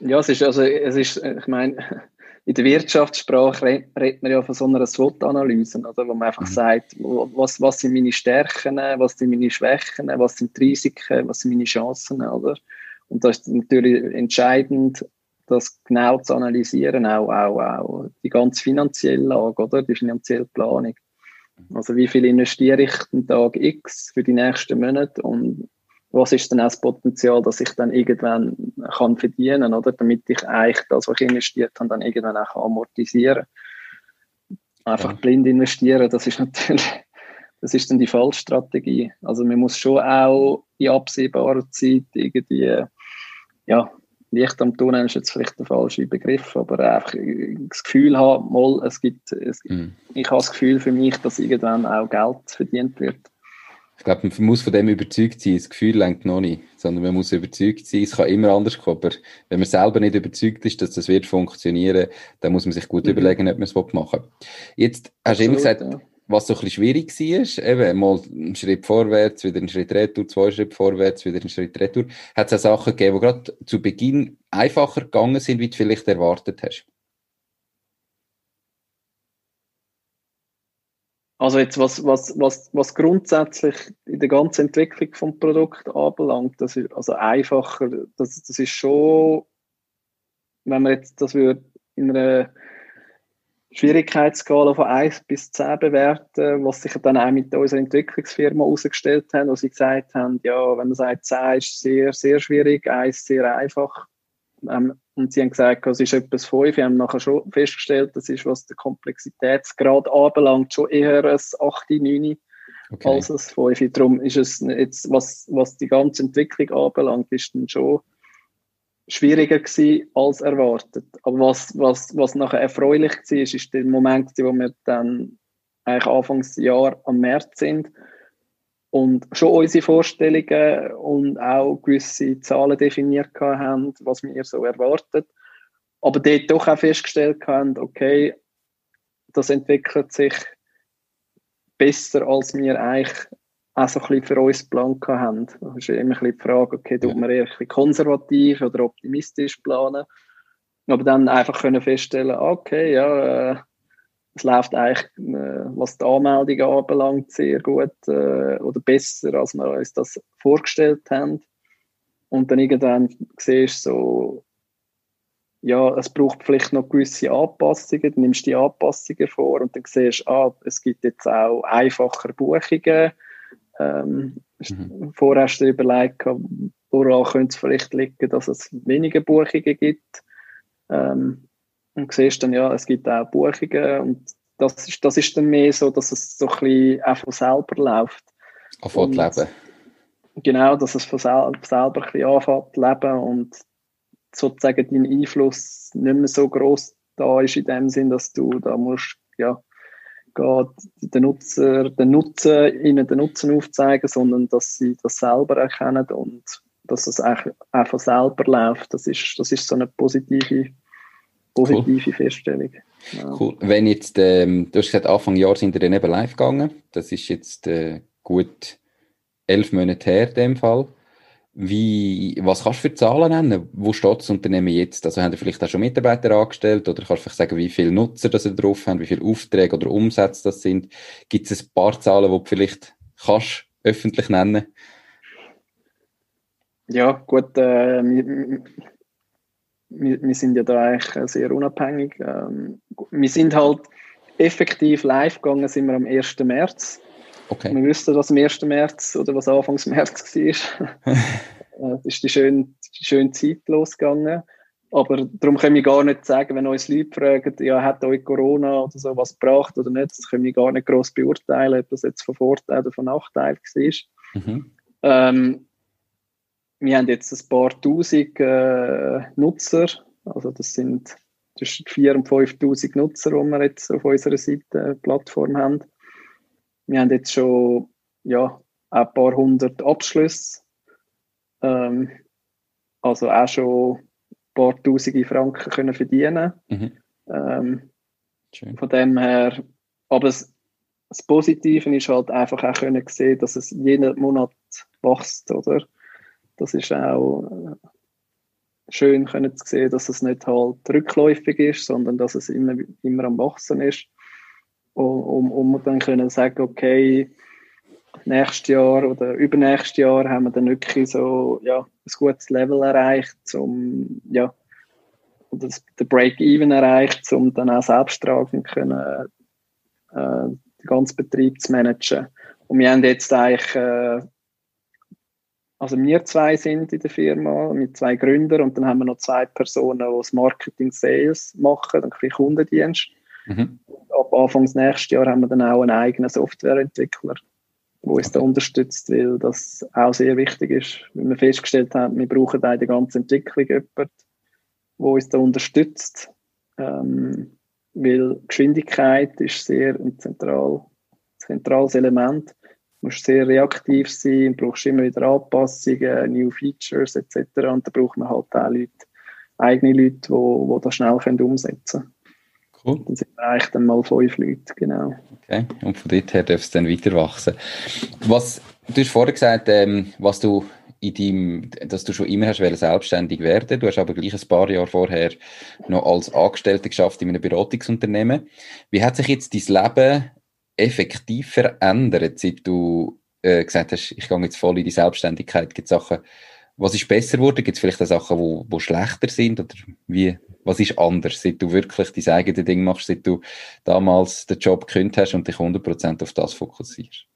Ja, es ist, also, es ist, ich meine, in der Wirtschaftssprache redet man ja von so einer SWOT-Analyse, oder, wo man einfach mhm. sagt, was, was sind meine Stärken, was sind meine Schwächen, was sind die Risiken, was sind meine Chancen, oder? Und das ist natürlich entscheidend, das genau zu analysieren, auch, auch, auch die ganze finanzielle Lage, oder? Die finanzielle Planung. Also wie viel investiere ich den Tag X für die nächsten Monate und was ist denn auch das Potenzial, dass ich dann irgendwann kann verdienen, oder? Damit ich eigentlich das, was ich investiert habe, dann irgendwann auch amortisieren Einfach ja. blind investieren, das ist natürlich, das ist dann die falsche Strategie. Also man muss schon auch in absehbarer Zeit irgendwie, ja, Licht am Tunnel ist jetzt vielleicht der falsche Begriff, aber einfach das Gefühl haben, mal, es gibt, es, mhm. ich habe das Gefühl für mich, dass irgendwann auch Geld verdient wird. Ich glaube, man muss von dem überzeugt sein. Das Gefühl lenkt noch nicht, sondern man muss überzeugt sein. Es kann immer anders kommen, aber wenn man selber nicht überzeugt ist, dass das wird funktionieren, dann muss man sich gut mhm. überlegen, ob man es machen will. Jetzt hast du immer gesagt, ja. was so ein bisschen schwierig war, eben mal einen Schritt vorwärts, wieder einen Schritt retour, zwei Schritte vorwärts, wieder einen Schritt retour. Hat es auch Sachen gegeben, die gerade zu Beginn einfacher gegangen sind, wie du vielleicht erwartet hast? Also jetzt, was, was, was, was grundsätzlich in der ganzen Entwicklung vom Produkt anbelangt, das ist also einfacher, das, das ist schon, wenn man jetzt das würde in einer Schwierigkeitsskala von 1 bis 10 bewerten, was sich dann auch mit unserer Entwicklungsfirma herausgestellt haben, wo sie gesagt haben, ja, wenn man sagt, 10 ist sehr, sehr schwierig, 1 sehr einfach, ähm, und sie haben gesagt, es ist etwas 5. Wir haben nachher schon festgestellt, das ist, was der Komplexitätsgrad anbelangt, schon eher ein 8, 9 okay. als ein 5. Darum ist es jetzt, was, was die ganze Entwicklung anbelangt, ist dann schon schwieriger gewesen als erwartet. Aber was, was, was nachher erfreulich war, ist, ist der Moment, wo wir dann eigentlich Anfangsjahr am März sind und schon unsere Vorstellungen und auch gewisse Zahlen definiert haben, was wir so erwartet. Aber dort doch auch festgestellt haben, okay, das entwickelt sich besser, als wir eigentlich auch so ein bisschen für uns geplant haben. Das ist immer ein bisschen die Frage, okay, tut man eher ein bisschen konservativ oder optimistisch planen? Aber dann einfach können feststellen, okay, ja, äh, es läuft eigentlich, äh, was die Anmeldungen anbelangt, sehr gut äh, oder besser, als wir uns das vorgestellt haben. Und dann irgendwann siehst du so, ja, es braucht vielleicht noch gewisse Anpassungen, du nimmst die Anpassungen vor und dann siehst du, ah, es gibt jetzt auch einfacher Buchungen. Ähm, mhm. Vorher hast du dir überlegt, woran könnte es vielleicht liegen, dass es weniger Buchungen gibt. Ähm, und siehst dann, ja, es gibt auch Buchungen und das ist, das ist dann mehr so, dass es so ein bisschen auch von selber läuft. Anfängt leben. Genau, dass es von selber, selber ein bisschen anfängt leben und sozusagen dein Einfluss nicht mehr so groß da ist in dem Sinn, dass du da musst, ja, den Nutzer, den Nutzer, ihnen den Nutzen aufzeigen, sondern dass sie das selber erkennen und dass es auch, auch von selber läuft. Das ist, das ist so eine positive positive cool. Feststellung. Ja. Cool. Wenn jetzt, ähm, du hast gesagt, Anfang Jahr sind wir dann eben live gegangen. Das ist jetzt äh, gut elf Monate her in dem Fall. Wie, was kannst du für Zahlen nennen? Wo steht das Unternehmen jetzt? Also haben ihr vielleicht auch schon Mitarbeiter angestellt oder kannst du vielleicht sagen, wie viele Nutzer das ihr drauf haben, wie viele Aufträge oder Umsätze das sind? Gibt es ein paar Zahlen, die du vielleicht kannst öffentlich nennen? Ja, gut, äh, wir, wir sind ja da eigentlich sehr unabhängig. Ähm, wir sind halt effektiv live gegangen, sind wir am 1. März. Okay. Wir wussten, was am 1. März oder was Anfangs März war. Äh, es ist die schöne, die schöne Zeit losgegangen. Aber darum können wir gar nicht sagen, wenn uns Leute fragen, ja, hat euch Corona oder so was gebracht oder nicht, das können wir gar nicht groß beurteilen, ob das jetzt von Vorteil oder von Nachteil war. Mhm. Ähm, wir haben jetzt ein paar tausend äh, Nutzer, also das sind zwischen 4.000 und 5.000 Nutzer, die wir jetzt auf unserer Seite äh, Plattform haben. Wir haben jetzt schon ja, ein paar hundert Abschlüsse, ähm, also auch schon ein paar tausende Franken können verdienen. Mhm. Ähm, von dem her, aber das, das Positive ist halt einfach auch können sehen, dass es jeden Monat wächst, oder? Das ist auch äh, schön können zu sehen, dass es nicht halt rückläufig ist, sondern dass es immer, immer am Wachsen ist. Um, um dann können sagen, okay, nächstes Jahr oder übernächstes Jahr haben wir dann wirklich so ja, ein gutes Level erreicht, um ja, oder den Break-Even erreicht, um dann auch selbsttragend können, äh, den ganzen Betrieb zu managen. Und wir haben jetzt eigentlich äh, also wir zwei sind in der Firma mit zwei Gründern und dann haben wir noch zwei Personen, die das Marketing Sales machen, dann ein Kundendienst. Mhm. Ab Anfang des nächsten Jahres haben wir dann auch einen eigenen Softwareentwickler, der uns da unterstützt, weil das auch sehr wichtig ist, weil wir festgestellt haben, wir brauchen auch die ganze Entwicklung jemanden, wo uns da unterstützt. Ähm, weil Geschwindigkeit ist sehr ein zentral, zentrales Element. Du musst sehr reaktiv sein, brauchst immer wieder Anpassungen, New Features etc. Und da braucht man halt auch Leute, eigene Leute, die, die das schnell können umsetzen können. Cool. Dann sind wir eigentlich dann mal fünf Leute, genau. Okay, und von dort her darf es dann weiter wachsen. Was, du hast vorher gesagt, ähm, was du in deinem, dass du schon immer hast selbstständig werden. Du hast aber gleich ein paar Jahre vorher noch als Angestellte geschafft in einem Beratungsunternehmen. Wie hat sich jetzt dein Leben effektiv verändert, seit du äh, gesagt hast, ich gehe jetzt voll in die Selbstständigkeit? Gibt es Sachen, was ist besser geworden? Gibt es vielleicht auch Sachen, wo, wo schlechter sind? Oder wie, was ist anders, seit du wirklich dein eigenes Ding machst, seit du damals den Job gekündigt hast und dich 100% auf das fokussierst?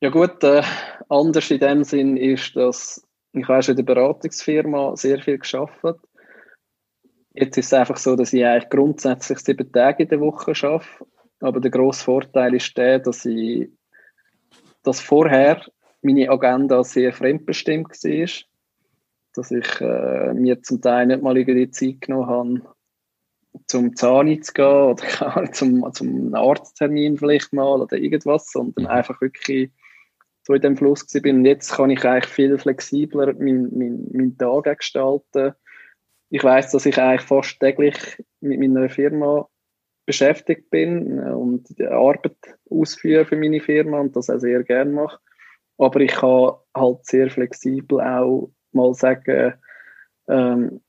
Ja gut, äh, anders in dem Sinn ist, dass ich habe in der Beratungsfirma sehr viel geschafft. Jetzt ist es einfach so, dass ich eigentlich grundsätzlich sieben Tage in der Woche arbeite. Aber der grosse Vorteil ist der, dass ich dass vorher meine Agenda sehr fremdbestimmt war. Dass ich äh, mir zum Teil nicht mal irgendwie Zeit genommen habe, zum Zahnarzt zu gehen oder zum, zum Arzttermin vielleicht mal oder irgendwas, sondern mhm. einfach wirklich so in dem Fluss bin. Und jetzt kann ich eigentlich viel flexibler meinen mein, mein Tag gestalten. Ich weiß, dass ich eigentlich fast täglich mit meiner Firma beschäftigt bin äh, und die Arbeit ausführe für meine Firma und das auch sehr gerne mache. Aber ich kann halt sehr flexibel auch mal sagen, ähm,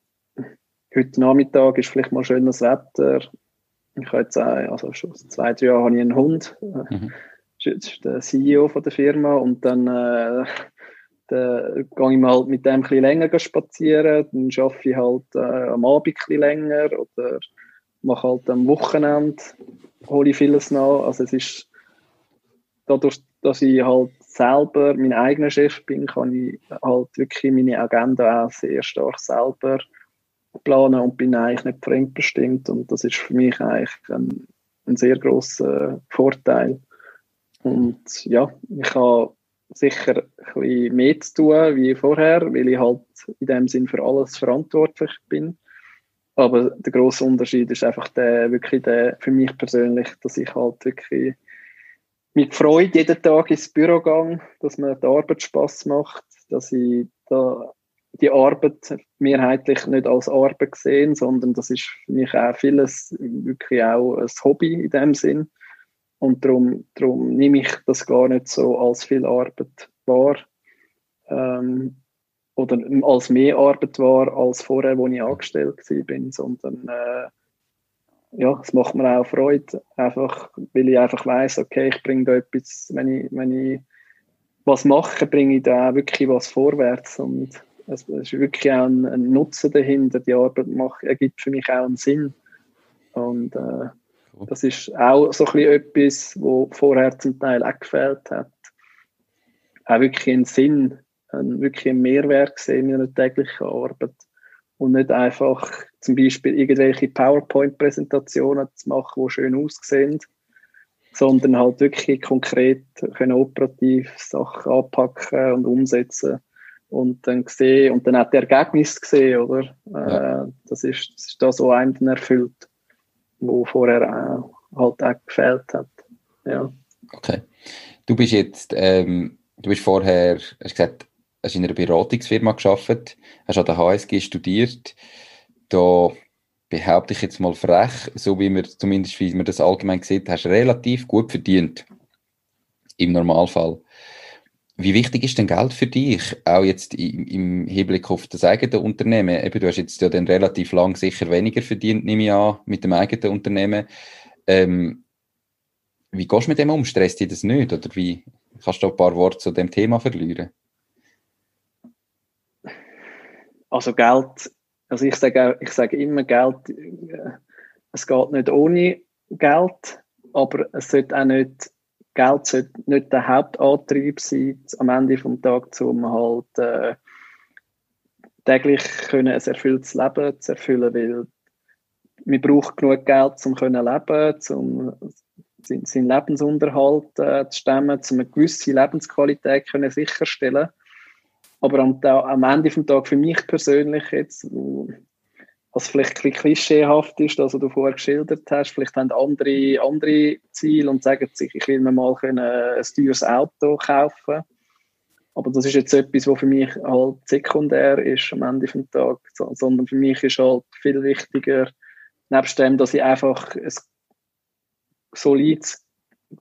heute Nachmittag ist vielleicht mal schönes Wetter. Ich habe jetzt auch, also schon seit zwei, drei Jahren habe ich einen Hund. Mhm ist der CEO von der Firma und dann äh, dann gehe ich mal mit dem bisschen länger spazieren, dann arbeite ich halt äh, am Abend bisschen länger oder mache halt am Wochenende, hole ich vieles nach. Also es ist dadurch, dass ich halt selber mein eigener Chef bin, kann ich halt wirklich meine Agenda auch sehr stark selber planen und bin eigentlich nicht fremdbestimmt und das ist für mich eigentlich ein, ein sehr großer Vorteil. Und ja, ich habe sicher ein mehr zu tun wie vorher, weil ich halt in dem Sinn für alles verantwortlich bin. Aber der große Unterschied ist einfach der, wirklich der, für mich persönlich, dass ich halt wirklich mit Freude jeden Tag ins Büro gehe, dass mir die Arbeit Spaß macht, dass ich da die Arbeit mehrheitlich nicht als Arbeit sehe, sondern das ist für mich auch vieles wirklich auch ein Hobby in dem Sinn. Und darum, darum nehme ich das gar nicht so als viel Arbeit wahr. Ähm, oder als mehr Arbeit wahr als vorher, wo ich angestellt bin, sondern äh, ja, es macht mir auch Freude, einfach, weil ich einfach weiß, okay, ich bringe da etwas, wenn ich, wenn ich was mache, bringe ich da auch wirklich was vorwärts. Und es, es ist wirklich auch ein, ein, Nutzen dahinter, die Arbeit macht, ergibt für mich auch einen Sinn. Und äh, das ist auch so ein bisschen etwas, wo vorher zum Teil auch gefehlt hat. Auch wirklich einen Sinn, einen, wirklich einen Mehrwert gesehen in einer täglichen Arbeit. Und nicht einfach zum Beispiel irgendwelche PowerPoint-Präsentationen zu machen, die schön aussehen, sondern halt wirklich konkret können operativ Sachen anpacken und umsetzen und dann gesehen und dann auch die Ergebnisse gesehen, oder? Ja. Äh, das, ist, das ist das, was einem dann erfüllt wo vorher auch, halt auch gefehlt hat. Ja. Okay. Du bist jetzt, ähm, du bist vorher, hast gesagt, hast in einer Beratungsfirma geschafft, hast an der HSG studiert. Da behaupte ich jetzt mal frech, so wie man zumindest wie man das allgemein sieht, hast relativ gut verdient. Im Normalfall. Wie wichtig ist denn Geld für dich? Auch jetzt im, Hinblick auf das eigene Unternehmen. Eben, du hast jetzt ja dann relativ lang sicher weniger verdient, nehme ich an, mit dem eigenen Unternehmen. Ähm, wie gehst du mit dem um? Stresst dich das nicht? Oder wie kannst du ein paar Worte zu dem Thema verlieren? Also Geld, also ich sage, ich sage immer Geld, äh, es geht nicht ohne Geld, aber es sollte auch nicht Geld sollte nicht der Hauptantrieb sein, am Ende des Tages, um halt äh, täglich können ein erfülltes Leben zu erfüllen, weil man braucht genug Geld, um können leben, um seinen, Lebensunterhalt äh, zu stemmen, um eine gewisse Lebensqualität können sicherstellen. Aber am, am Ende des Tages für mich persönlich jetzt, was vielleicht ein klischeehaft ist, was du vorher geschildert hast, vielleicht haben andere andere Ziele und sagen sich, ich will mir mal ein teures Auto kaufen. Aber das ist jetzt etwas, was für mich halt sekundär ist am Ende des Tages, sondern für mich ist halt viel wichtiger, nebst dem, dass ich einfach ein solides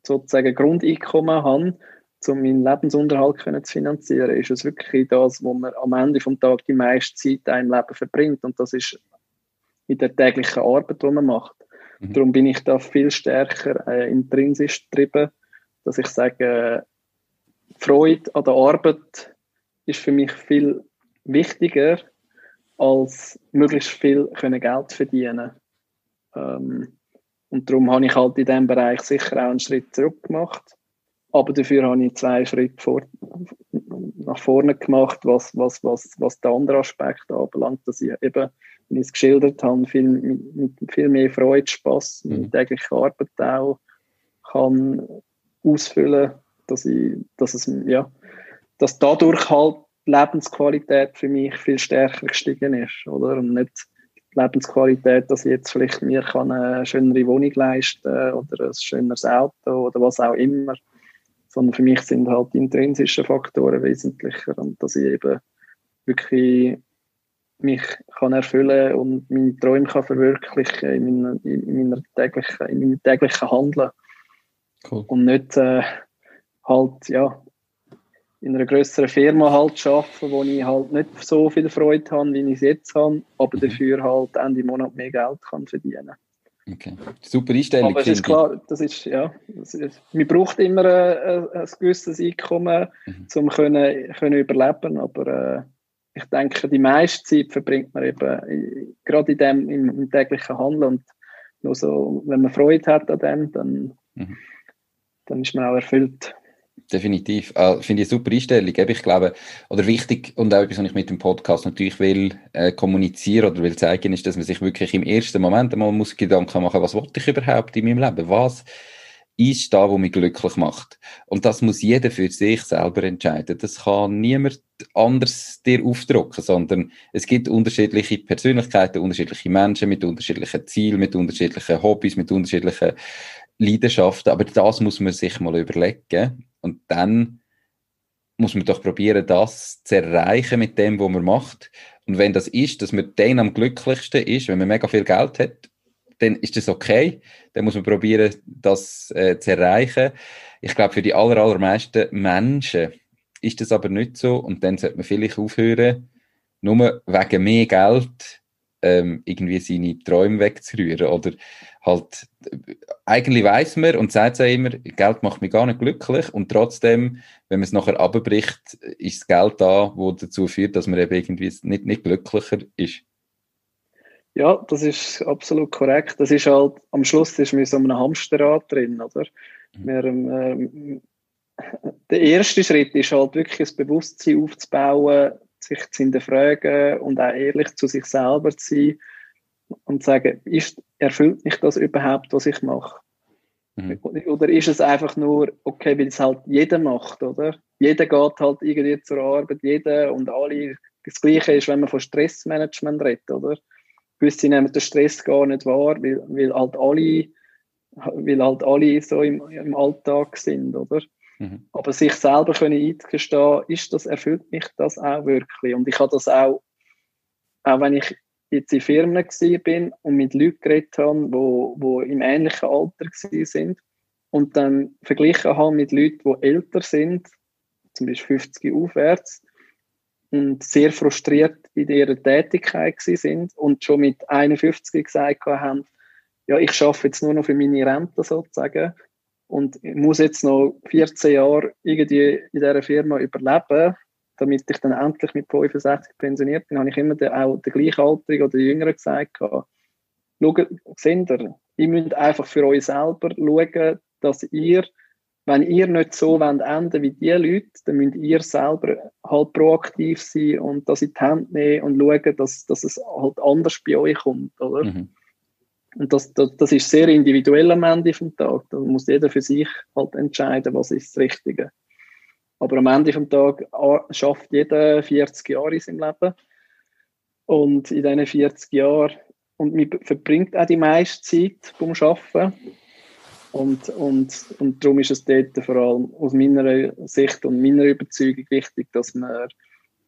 sozusagen Grundeinkommen habe, um meinen Lebensunterhalt zu finanzieren, ist es wirklich das, wo man am Ende des Tages die meiste Zeit im Leben verbringt. Und das ist mit der täglichen Arbeit, die man macht. Mhm. Darum bin ich da viel stärker äh, intrinsisch getrieben, dass ich sage, Freude an der Arbeit ist für mich viel wichtiger, als möglichst viel können Geld verdienen. Ähm, und darum habe ich halt in diesem Bereich sicher auch einen Schritt zurück gemacht. Aber dafür habe ich zwei Schritte vor, nach vorne gemacht, was, was, was, was den anderen Aspekt anbelangt, dass ich eben, wie ich es geschildert habe, viel, mit, mit viel mehr Freude, Spass, mhm. mit täglicher Arbeit auch kann ausfüllen, dass ich, dass es, ja, dass dadurch halt die Lebensqualität für mich viel stärker gestiegen ist, oder? Und nicht die Lebensqualität, dass ich jetzt vielleicht mir kann eine schönere Wohnung leisten oder ein schöneres Auto oder was auch immer sondern für mich sind halt die intrinsischen Faktoren wesentlicher und dass ich eben wirklich mich kann erfüllen und meine Träume kann verwirklichen in meiner, in meiner täglichen, in meinem täglichen Handeln. Cool. Und nicht äh, halt, ja, in einer größeren Firma halt arbeiten, wo ich halt nicht so viel Freude habe, wie ich es jetzt habe, aber mhm. dafür halt Ende Monat mehr Geld kann verdienen kann. Okay. Super Einstellung. Aber es ist klar, das ist, ja, das ist, man braucht immer ein, ein gewisses Einkommen, mhm. um können, können überleben, aber äh, ich denke, die meiste Zeit verbringt man eben gerade in dem, im, im, täglichen Handeln und nur so, wenn man Freude hat an dem, dann, mhm. dann ist man auch erfüllt. Definitiv. Äh, Finde ich eine super Einstellung. Ich glaube, oder wichtig und auch etwas, was ich mit dem Podcast natürlich will äh, kommunizieren oder will zeigen, ist, dass man sich wirklich im ersten Moment einmal muss Gedanken machen, was wollte ich überhaupt in meinem Leben? Was ist da, wo mich glücklich macht? Und das muss jeder für sich selber entscheiden. Das kann niemand anders dir aufdrucken, sondern es gibt unterschiedliche Persönlichkeiten, unterschiedliche Menschen mit unterschiedlichen Zielen, mit unterschiedlichen Hobbys, mit unterschiedlichen Leidenschaften. Aber das muss man sich mal überlegen und dann muss man doch probieren, das zu erreichen mit dem, was man macht. Und wenn das ist, dass man dann am glücklichsten ist, wenn man mega viel Geld hat, dann ist das okay. Dann muss man probieren, das äh, zu erreichen. Ich glaube, für die aller, allermeisten Menschen ist das aber nicht so. Und dann sollte man vielleicht aufhören, nur wegen mehr Geld ähm, irgendwie seine Träume wegzurühren. Oder halt, eigentlich weiß man und sagt es immer, Geld macht mich gar nicht glücklich und trotzdem, wenn man es nachher abbricht, ist das Geld da, wo dazu führt, dass man eben irgendwie nicht, nicht glücklicher ist. Ja, das ist absolut korrekt. Das ist halt, am Schluss ist man so einem Hamsterrad drin, oder? Mhm. Wir, ähm, der erste Schritt ist halt wirklich das Bewusstsein aufzubauen, sich zu hinterfragen und auch ehrlich zu sich selber zu sein und zu sagen, ist, erfüllt mich das überhaupt, was ich mache? Mhm. Oder ist es einfach nur, okay, weil es halt jeder macht, oder? Jeder geht halt irgendwie zur Arbeit, jeder und alle. Das Gleiche ist, wenn man von Stressmanagement redet, oder? Gewisse nehmen den Stress gar nicht wahr, weil, weil halt alle, weil halt alle so im, im Alltag sind, oder? Mhm. Aber sich selber können eingestehen, ist das, erfüllt mich das auch wirklich? Und ich habe das auch, auch wenn ich jetzt in Firmen bin und mit Leuten geredet habe, wo, wo im ähnlichen Alter sind und dann verglichen habe mit Leuten, die älter sind, zum Beispiel 50 aufwärts, und sehr frustriert in ihrer Tätigkeit sind und schon mit 51 gesagt haben, ja, ich schaffe jetzt nur noch für meine Rente sozusagen und muss jetzt noch 14 Jahre irgendwie in dieser Firma überleben, damit ich dann endlich mit 65 pensioniert bin, habe ich immer den, auch der Gleichaltrigen oder Jüngeren gesagt, schaut, seht ihr, ihr müsst einfach für euch selber schauen, dass ihr, wenn ihr nicht so wollt enden wie die Leute, dann müsst ihr selber halt proaktiv sein und das in die Hand nehmen und schauen, dass, dass es halt anders bei euch kommt, oder? Mhm. Und das, das, das ist sehr individuell am Ende vom Tag. Da muss jeder für sich halt entscheiden, was ist das Richtige. Aber am Ende des Tages schafft jeder 40 Jahre in seinem Leben. Und in diesen 40 Jahren, und man verbringt auch die meiste Zeit beim Arbeiten. Und, und, und darum ist es dort vor allem aus meiner Sicht und meiner Überzeugung wichtig, dass man,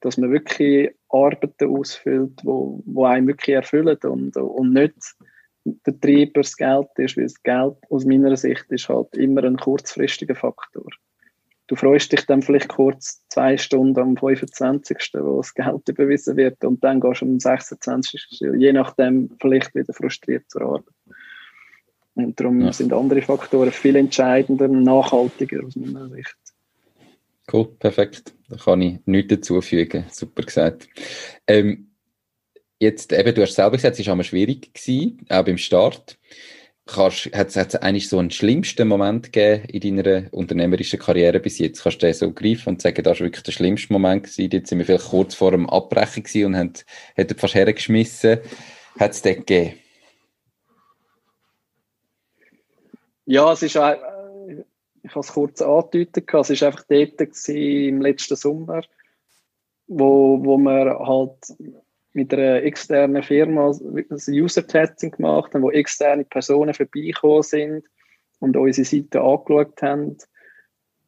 dass man wirklich Arbeiten ausfüllt, wo, wo einem wirklich erfüllen und, und nicht der Treiber das Geld ist, weil das Geld aus meiner Sicht ist halt immer ein kurzfristiger Faktor du freust dich dann vielleicht kurz zwei Stunden am 25., wo das Geld überwiesen wird und dann gehst du am 26., je nachdem vielleicht wieder frustriert zur Arbeit. Und darum ja. sind andere Faktoren viel entscheidender und nachhaltiger aus meiner Sicht. Cool, perfekt. Da kann ich nichts dazufügen. Super gesagt. Ähm, jetzt eben, du hast selber gesagt, es war einmal schwierig gewesen, auch beim Start kannst, hat es eigentlich so einen schlimmsten Moment gegeben in deiner unternehmerischen Karriere bis jetzt? Kannst du den so greifen und sagen, das war wirklich der schlimmste Moment gewesen? Jetzt sind wir vielleicht kurz vor dem Abbrechen gewesen und haben, hätten fast hergeschmissen. Hat es den gegeben? Ja, es ist auch, ich habe es kurz angedeutet, es war einfach dort im letzten Sommer, wo, wo wir halt mit einer externen Firma ein User-Testing gemacht haben, wo externe Personen vorbeigekommen sind und unsere Seite angeschaut haben,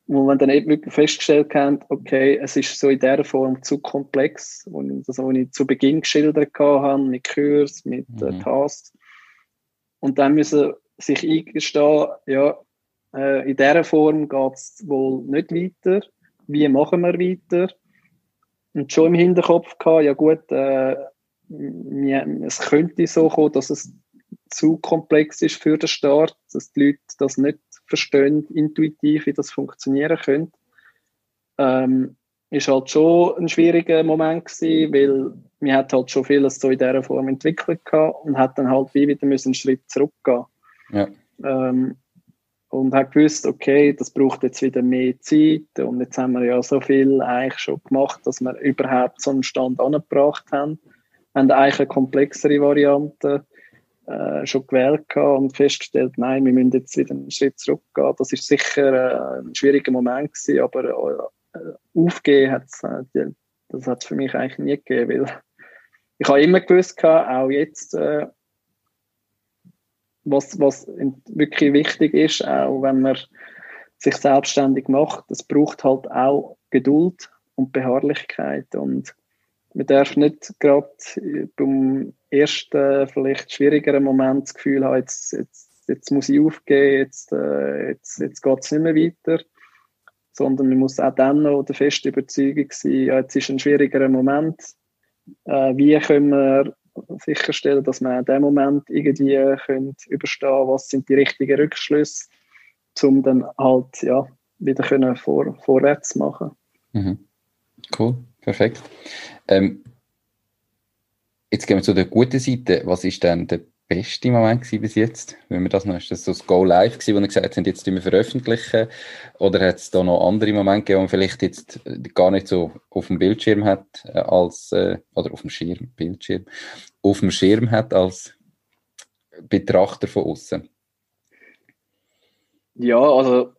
wo wir dann eben festgestellt haben, okay, es ist so in dieser Form zu komplex, das, was ich zu Beginn geschildert habe, mit Kurs, mit äh, mhm. Tasks. Und dann müssen sich eingestehen, ja, äh, in dieser Form geht es wohl nicht weiter. Wie machen wir weiter? und schon im Hinterkopf gehabt, ja gut, äh, es könnte so kommen, dass es zu komplex ist für den Start, dass die Leute das nicht verstehen, intuitiv, wie das funktionieren könnte. Ähm, ist halt schon ein schwieriger Moment gewesen, weil wir hat halt schon vieles so in dieser Form entwickelt gehabt und hat dann halt wie wieder müssen einen Schritt zurückgehen. Ja. Ähm, und hat gewusst, okay, das braucht jetzt wieder mehr Zeit und jetzt haben wir ja so viel eigentlich schon gemacht, dass wir überhaupt so einen Stand angebracht haben. Wir haben eigentlich eine komplexere Variante äh, schon gewählt und festgestellt, nein, wir müssen jetzt wieder einen Schritt zurückgehen. Das ist sicher äh, ein schwieriger Moment gewesen, aber äh, aufgehen hat äh, das hat es für mich eigentlich nie gegeben, weil ich habe immer gewusst, auch jetzt, äh, was, was wirklich wichtig ist, auch wenn man sich selbstständig macht, es braucht halt auch Geduld und Beharrlichkeit. Und man darf nicht gerade beim ersten, vielleicht schwierigeren Moment das Gefühl haben, jetzt, jetzt, jetzt muss ich aufgeben, jetzt, äh, jetzt, jetzt geht es nicht mehr weiter, sondern man muss auch dann noch der festen Überzeugung sein, ja, jetzt ist ein schwierigerer Moment, äh, wie können wir sicherstellen, dass man in dem Moment irgendwie können überstehen was sind die richtigen Rückschlüsse, um dann halt ja, wieder können vor, vorwärts machen. Mhm. Cool, perfekt. Ähm, jetzt gehen wir zu der guten Seite. Was ist denn der beste Moment bis jetzt? Wenn wir das noch, ist das so das Go Live gewesen, wo wir gesagt haben, jetzt wir veröffentlichen? Oder hat es da noch andere Momente gegeben, wo man vielleicht jetzt gar nicht so auf dem Bildschirm hat, äh, als, äh, oder auf dem Schirm, Bildschirm, auf dem Schirm hat als Betrachter von außen? Ja, also,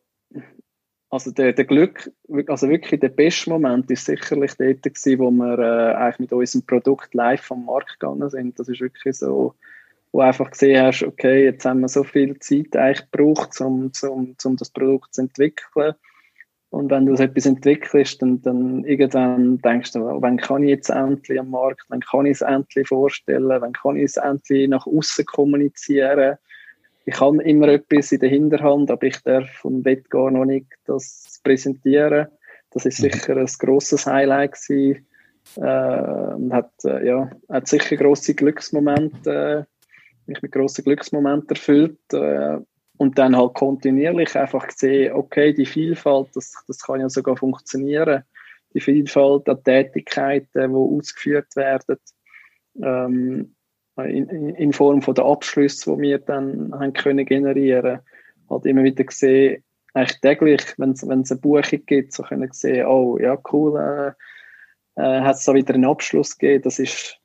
also der, der Glück, also wirklich der beste Moment ist sicherlich dort gewesen, wo wir äh, eigentlich mit unserem Produkt live vom Markt gegangen sind. Das ist wirklich so, wo du einfach gesehen hast, okay, jetzt haben wir so viel Zeit eigentlich gebraucht, um, um, um das Produkt zu entwickeln. Und wenn du das etwas entwickelst, dann, dann irgendwann denkst du, wann kann ich jetzt endlich am Markt, wann kann ich es endlich vorstellen, wann kann ich es endlich nach außen kommunizieren. Ich habe immer etwas in der Hinterhand, aber ich darf und will gar noch nicht das präsentieren. Das ist mhm. sicher ein grosses Highlight gewesen. Äh, und hat, äh, ja, hat sicher grosse Glücksmomente äh, mich mit grossen Glücksmomenten erfüllt. Äh, und dann halt kontinuierlich einfach sehen, okay, die Vielfalt, das, das kann ja sogar funktionieren. Die Vielfalt an Tätigkeiten, die ausgeführt werden, ähm, in, in, Form von der Abschlüsse, die wir dann haben können generieren, halt immer wieder gesehen, eigentlich täglich, wenn es eine Buchung gibt, so können sehen, oh ja cool, äh, äh, hat es da wieder einen Abschluss gegeben, das ist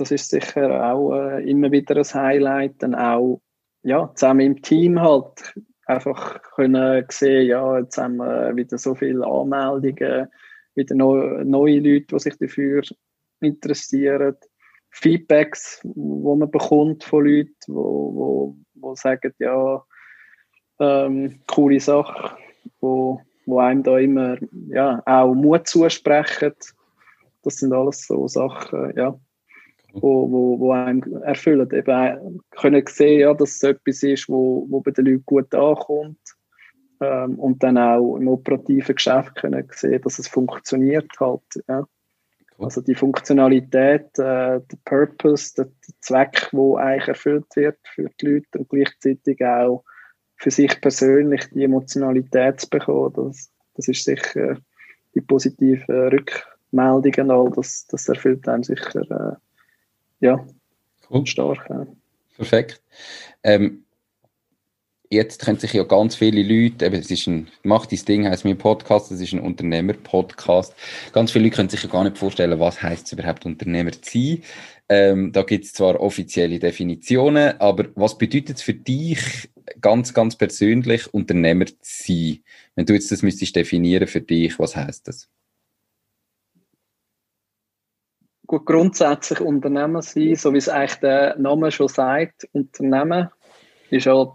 das ist sicher auch äh, immer wieder ein Highlight. Dann auch ja, zusammen im Team halt einfach können sehen, ja, jetzt haben wir wieder so viele Anmeldungen, wieder neue, neue Leute, die sich dafür interessieren. Feedbacks, wo man bekommt von Leuten, wo, wo, wo sagen, ja, ähm, coole Sache, wo, wo einem da immer ja, auch Mut zusprechen. Das sind alles so Sachen, ja, wo, wo, wo einem erfüllen. Eben können sehen, ja, dass es etwas ist, wo, wo bei den Leuten gut ankommt. Ähm, und dann auch im operativen Geschäft können sehen, dass es funktioniert halt. Ja. Also die Funktionalität, äh, der Purpose, der, der Zweck, wo eigentlich erfüllt wird für die Leute und gleichzeitig auch für sich persönlich die Emotionalität zu bekommen, das, das ist sicher die positive Rückmeldungen all, das, das erfüllt einem sicher äh, ja, cool. stark. Ja. Perfekt. Ähm, jetzt können sich ja ganz viele Leute, eben, es ist ein, mach dein Ding, heisst mein Podcast, es ist ein Unternehmer-Podcast. Ganz viele Leute können sich ja gar nicht vorstellen, was heißt es überhaupt Unternehmer zu sein. Ähm, da gibt es zwar offizielle Definitionen, aber was bedeutet es für dich ganz, ganz persönlich, Unternehmer zu sein? Wenn du jetzt das müsstest definieren für dich, was heißt das? Grundsätzlich Unternehmer sein, so wie es eigentlich der Name schon sagt, Unternehmen ist halt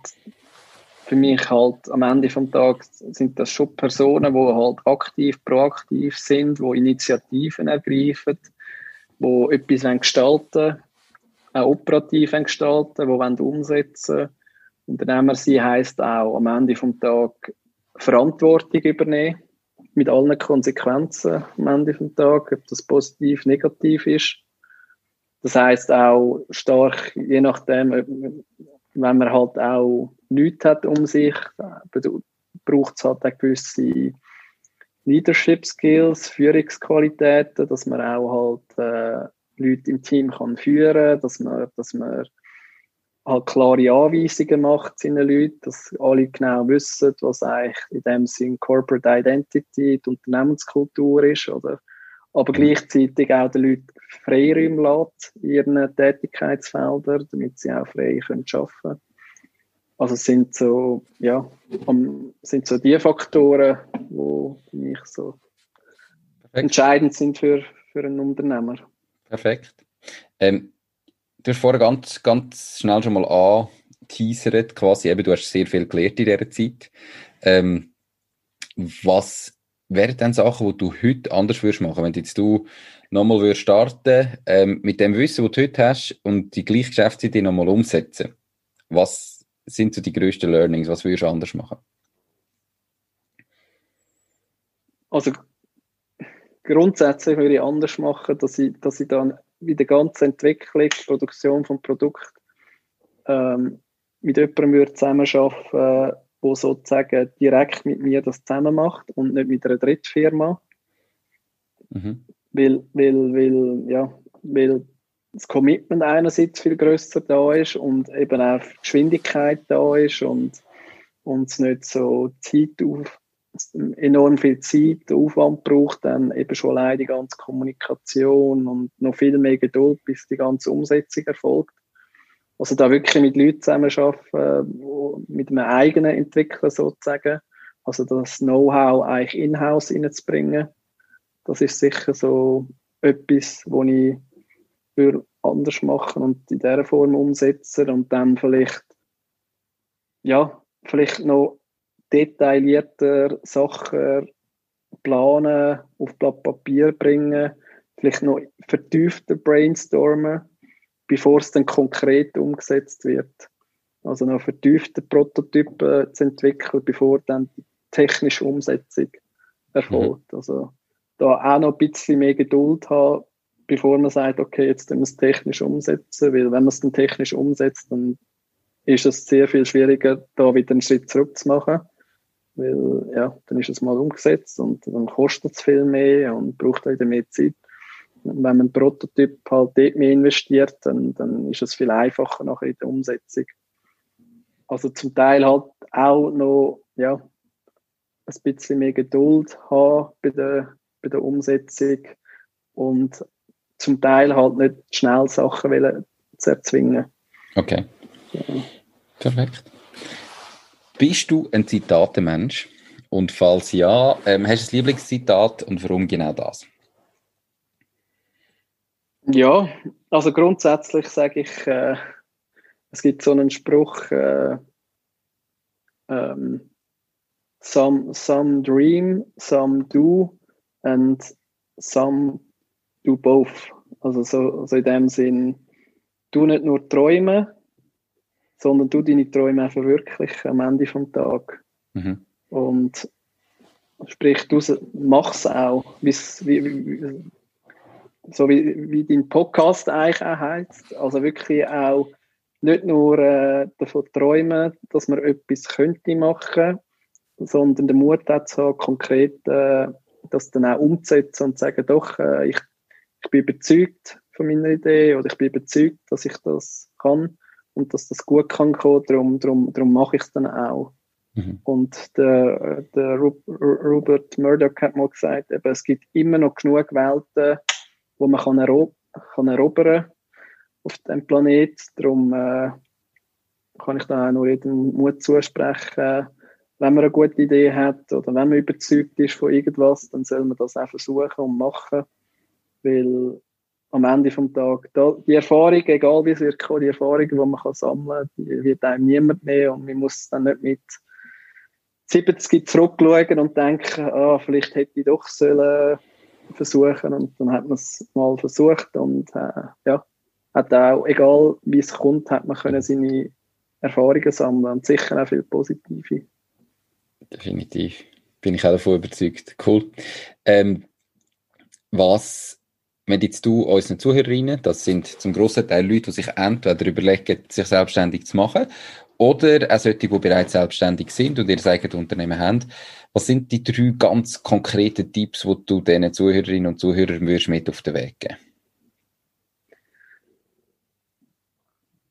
für mich halt am Ende vom Tag sind das schon Personen, die halt aktiv, proaktiv sind, die Initiativen ergreifen, die etwas gestalten auch operativ gestalten, die umsetzen wollen. Unternehmer sein heisst auch am Ende vom Tag Verantwortung übernehmen, mit allen Konsequenzen am Ende vom Tag, ob das positiv, negativ ist. Das heißt auch stark, je nachdem, wenn man halt auch nichts hat um sich, braucht es halt auch gewisse Leadership Skills, Führungsqualitäten, dass man auch halt äh, Leute im Team kann führen, dass man, dass man halt klare Anweisungen macht seinen Leuten, dass alle genau wissen, was eigentlich in dem Sinn Corporate Identity, die Unternehmenskultur ist, oder? Aber mhm. gleichzeitig auch den Leuten Freiräume lässt in ihren Tätigkeitsfeldern, damit sie auch frei können arbeiten können. Also es sind so, ja, sind so die Faktoren, die für mich so Perfekt. entscheidend sind für, für einen Unternehmer. Perfekt. Ähm, du hast vorher ganz, ganz schnell schon mal angeteasert, quasi, eben, du hast sehr viel gelernt in dieser Zeit. Ähm, was wären denn Sachen, die du heute anders würdest machen, wenn jetzt du nochmal starten ähm, mit dem Wissen, das du heute hast und die gleiche Geschäftsidee nochmal umsetzen? Was sind so die grössten Learnings? Was würdest du anders machen? Also grundsätzlich würde ich anders machen, dass ich, dass ich dann wie die ganze Entwicklung, Produktion vom Produkt ähm, mit jemandem würde zusammenarbeiten, der sozusagen direkt mit mir das zusammen macht und nicht mit einer Drittfirma. Mhm. Weil, weil, weil, ja, weil das Commitment einerseits viel größer da ist und eben auch die Geschwindigkeit da ist und, es nicht so Zeit auf, enorm viel Zeit, Aufwand braucht, dann eben schon allein die ganze Kommunikation und noch viel mehr Geduld, bis die ganze Umsetzung erfolgt. Also da wirklich mit Leuten zusammenarbeiten, mit einem eigenen Entwickler sozusagen, also das Know-how eigentlich in-house reinzubringen, das ist sicher so etwas, wo ich würde anders machen und in dieser Form umsetzen und dann vielleicht ja, vielleicht noch detaillierter Sachen planen, auf Blatt Papier bringen, vielleicht noch vertiefter brainstormen, bevor es dann konkret umgesetzt wird. Also noch vertiefte Prototypen zu entwickeln, bevor dann die technische Umsetzung erfolgt. Mhm. Also da auch noch ein bisschen mehr Geduld haben, bevor man sagt, okay, jetzt müssen wir es technisch umsetzen, weil wenn man es dann technisch umsetzt, dann ist es sehr viel schwieriger, da wieder einen Schritt zurück zu machen. Weil, ja, dann ist es mal umgesetzt und dann kostet es viel mehr und braucht wieder mehr Zeit. Und wenn man einen Prototyp halt dort mehr investiert, dann, dann ist es viel einfacher nachher in der Umsetzung. Also zum Teil halt auch noch, ja, ein bisschen mehr Geduld haben bei der, bei der Umsetzung und zum Teil halt nicht schnell Sachen wollen zu erzwingen. Okay. Ja. Perfekt. Bist du ein Zitatemensch? Und falls ja, ähm, hast du ein Lieblingszitat und warum genau das? Ja, also grundsätzlich sage ich, äh, es gibt so einen Spruch, äh, ähm, some, some dream, some do and some do both. Also so, also in dem Sinn, du nicht nur träumen, sondern du deine Träume auch verwirklichen am Ende des Tages. Mhm. Und sprich, du machst es auch, wie, wie, so wie, wie dein Podcast eigentlich auch heißt. Also wirklich auch nicht nur äh, davon träumen, dass man etwas könnte machen, sondern den Mut dazu haben, konkret äh, das dann auch umzusetzen und zu sagen, doch, äh, ich, ich bin überzeugt von meiner Idee oder ich bin überzeugt, dass ich das kann und dass das gut kann kommen, darum, darum, darum mache ich es dann auch. Mhm. Und der, der Robert Murdoch hat mal gesagt, eben, es gibt immer noch genug Welten, wo man kann, erob kann erobern auf dem Planet. Darum äh, kann ich da auch nur jedem Mut zusprechen, wenn man eine gute Idee hat oder wenn man überzeugt ist von irgendwas, dann soll man das auch versuchen und machen, weil am Ende des Tages, die Erfahrung, egal wie sie kommt, die Erfahrung, die man kann sammeln kann, die wird einem niemand nehmen und man muss dann nicht mit 70 zurückschauen und denken, ah, vielleicht hätte ich doch sollen versuchen und dann hat man es mal versucht und äh, ja, hat auch, egal wie es kommt, hat man können seine Erfahrungen sammeln und sicher auch viel positive. Definitiv. Bin ich auch davon überzeugt. Cool. Ähm, was, wenn jetzt du unseren Zuhörerinnen, das sind zum grossen Teil Leute, die sich entweder überlegen, sich selbstständig zu machen, oder auch solche, die bereits selbstständig sind und ihr eigenes Unternehmen haben, was sind die drei ganz konkreten Tipps, die du diesen Zuhörerinnen und Zuhörern würdest mit auf den Weg geben?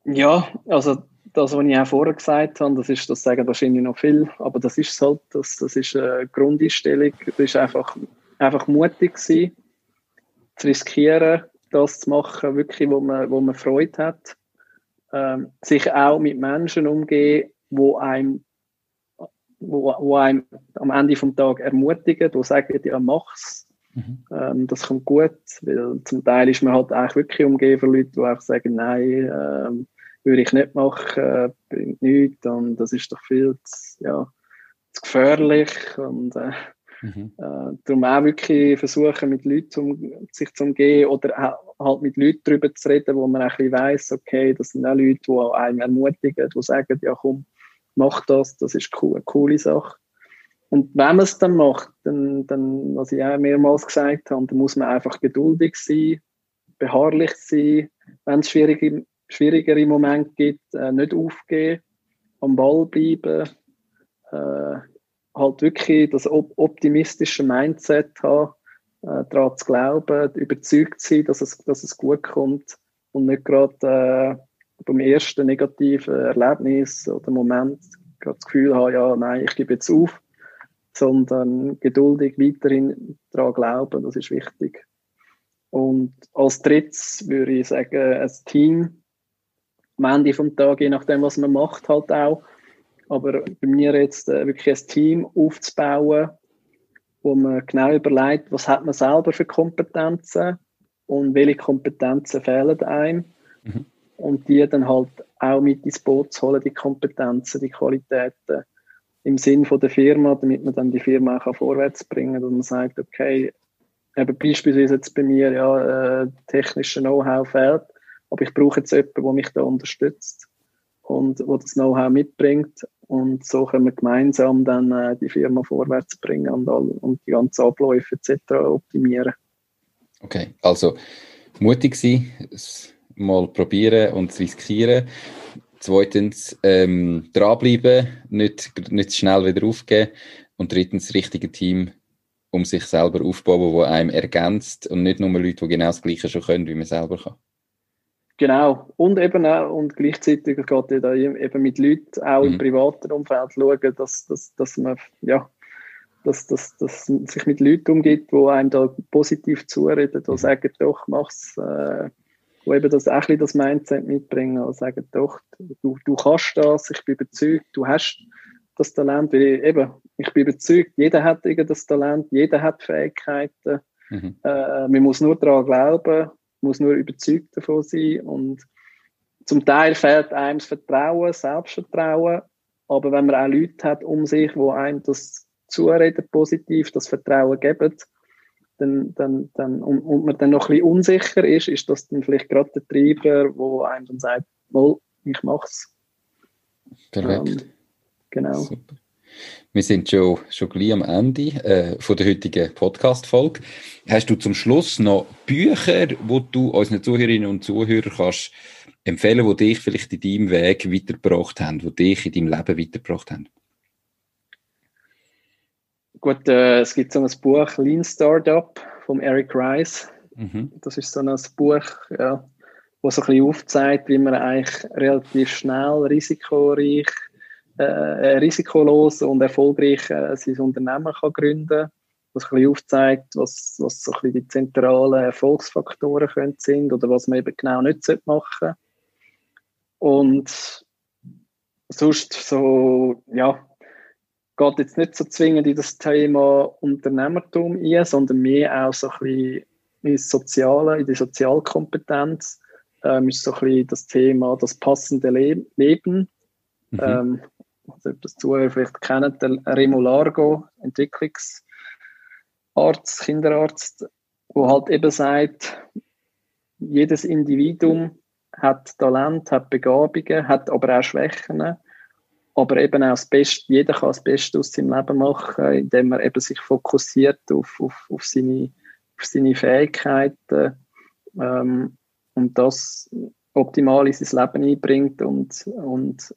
Ja, also das, was ich auch vorher gesagt habe, das ist, das sagen wahrscheinlich noch viel, aber das ist halt, das, das ist eine Grundeinstellung. Das ist einfach, einfach mutig sein, zu riskieren, das zu machen, wirklich, wo man, wo man Freude hat. Ähm, sich auch mit Menschen umgehen, wo einem wo, wo einem am Ende vom Tag ermutigen, die sagen, ja, mach's. Mhm. Ähm, das kommt gut, weil zum Teil ist man halt eigentlich wirklich umgeben von Leuten, die einfach sagen, nein, ähm, würde ich nicht machen, äh, bringt nichts und das ist doch viel zu, ja, zu gefährlich und äh, mhm. äh, darum auch wirklich versuchen, mit Leuten um, sich zu umgehen oder halt mit Leuten darüber zu reden, wo man ein bisschen weiss, okay, das sind auch Leute, die einen ermutigen, die sagen, ja komm, mach das, das ist cool, eine coole Sache. Und wenn man es dann macht, dann, dann, was ich auch mehrmals gesagt habe, dann muss man einfach geduldig sein, beharrlich sein, wenn es schwierige, schwierigere Momente gibt, äh, nicht aufgeben, am Ball bleiben, äh, halt wirklich das optimistische Mindset haben, äh, daran zu glauben, überzeugt sein, dass es, dass es gut kommt und nicht gerade äh, beim ersten negativen Erlebnis oder Moment das Gefühl habe, ja, nein, ich gebe jetzt auf, sondern geduldig weiterhin daran glauben, das ist wichtig. Und als drittes würde ich sagen, ein Team am Ende vom Tag, je nachdem, was man macht, halt auch. Aber bei mir jetzt äh, wirklich ein Team aufzubauen, wo man genau überlegt, was hat man selber für Kompetenzen und welche Kompetenzen fehlen einem. Mhm und die dann halt auch mit ins Boot zu holen, die Kompetenzen, die Qualitäten im Sinn von der Firma, damit man dann die Firma auch vorwärts bringen kann, dass man sagt, okay, eben beispielsweise jetzt bei mir, ja, äh, technische Know-how fehlt, aber ich brauche jetzt jemanden, der mich da unterstützt und wo das Know-how mitbringt und so können wir gemeinsam dann äh, die Firma vorwärts bringen und, all, und die ganzen Abläufe etc. optimieren. Okay, also mutig sein, mal probieren und riskieren. Zweitens, ähm, dranbleiben, nicht, nicht schnell wieder aufgeben. Und drittens, das richtige Team um sich selber aufbauen, wo einem ergänzt und nicht nur Leute, die genau das Gleiche schon können, wie man selber kann. Genau. Und eben auch, und gleichzeitig geht ja da eben mit Leuten auch mhm. im privaten Umfeld schauen, dass, dass, dass man, ja, dass, dass, dass sich mit Leuten umgeht, die einem da positiv zureden, die mhm. sagen, doch, mach's, äh, wo eben das auch das Mindset mitbringen und sagen, doch, du, du kannst das, ich bin überzeugt, du hast das Talent, weil ich, eben, ich bin überzeugt, jeder hat das Talent, jeder hat Fähigkeiten. Mhm. Äh, man muss nur daran glauben, muss nur überzeugt davon sein und zum Teil fehlt einem das Vertrauen, Selbstvertrauen, aber wenn man auch Leute hat um sich, wo einem das zureden positiv, das Vertrauen geben, dann, dann, dann, und, und man dann noch ein bisschen unsicher ist, ist das dann vielleicht gerade der Treiber, wo einem dann sagt, wohl, ich mach's. Perfekt. Ähm, genau. Super. Wir sind schon, schon gleich am Ende äh, von der heutigen Podcast-Folge. Hast du zum Schluss noch Bücher, wo du unseren Zuhörerinnen und Zuhörern kannst empfehlen, die dich vielleicht in deinem Weg weitergebracht haben, die dich in deinem Leben weitergebracht haben? Gut, äh, es gibt so ein Buch Lean Startup von Eric Rice. Mhm. Das ist so ein Buch, ja, wo so ein bisschen aufzeigt, wie man eigentlich relativ schnell, risikoreich, äh, äh risikolos und erfolgreich äh, sein Unternehmen kann gründen kann. Was ein bisschen aufzeigt, was, was so ein bisschen die zentralen Erfolgsfaktoren können sind oder was man eben genau nicht machen sollte. Und sonst so, ja, geht jetzt nicht so zwingend in das Thema Unternehmertum ein, sondern mehr auch so ein bisschen ins Soziale, in die Sozialkompetenz. Ähm, ist so ein bisschen das Thema das passende Le Leben. Mhm. Ähm, also, das Zuhörer vielleicht kennen, der Remo Largo, Entwicklungsarzt, Kinderarzt, wo halt eben sagt, jedes Individuum hat Talent, hat Begabungen, hat aber auch Schwächen aber eben auch das Beste, jeder kann das Beste aus seinem Leben machen, indem er eben sich fokussiert auf, auf, auf, seine, auf seine Fähigkeiten ähm, und das optimal in sein Leben einbringt und, und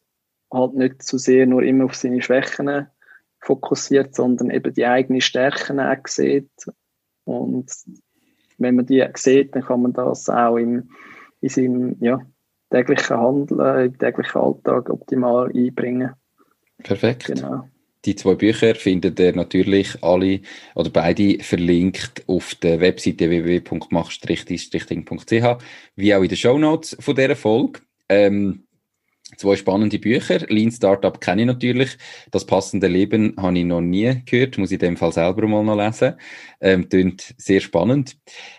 halt nicht zu sehr nur immer auf seine Schwächen fokussiert, sondern eben die eigenen Stärken auch sieht. Und wenn man die sieht, dann kann man das auch im, in seinem, ja, täglichen Handeln, im täglichen Alltag optimal einbringen. Perfekt. Genau. Die zwei Bücher findet ihr natürlich alle oder beide verlinkt auf der Webseite www.mach-ding.ch wie auch in den Shownotes von dieser Folge. Ähm, Zwei spannende Bücher. Lean Startup kenne ich natürlich. Das passende Leben habe ich noch nie gehört. Muss ich in dem Fall selber mal noch lesen. Ähm, klingt sehr spannend.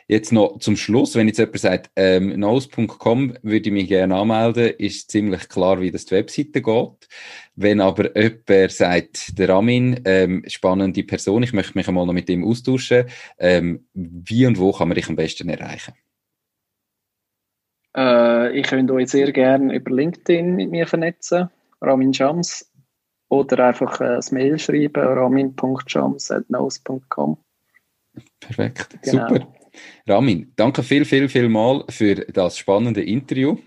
Jetzt noch zum Schluss, wenn jetzt jemand sagt, ähm, nose.com würde ich mich gerne anmelden, ist ziemlich klar, wie das die Webseite geht. Wenn aber jemand sagt, der Ramin, ähm, spannende Person, ich möchte mich einmal noch mit ihm austauschen, ähm, wie und wo kann man dich am besten erreichen? Äh, ich könnte euch sehr gerne über LinkedIn mit mir vernetzen, Ramin Shams, oder einfach äh, ein Mail schreiben, ramin.shams.nose.com. Perfekt, genau. super. Ramin, danke viel, viel, viel mal für das spannende Interview.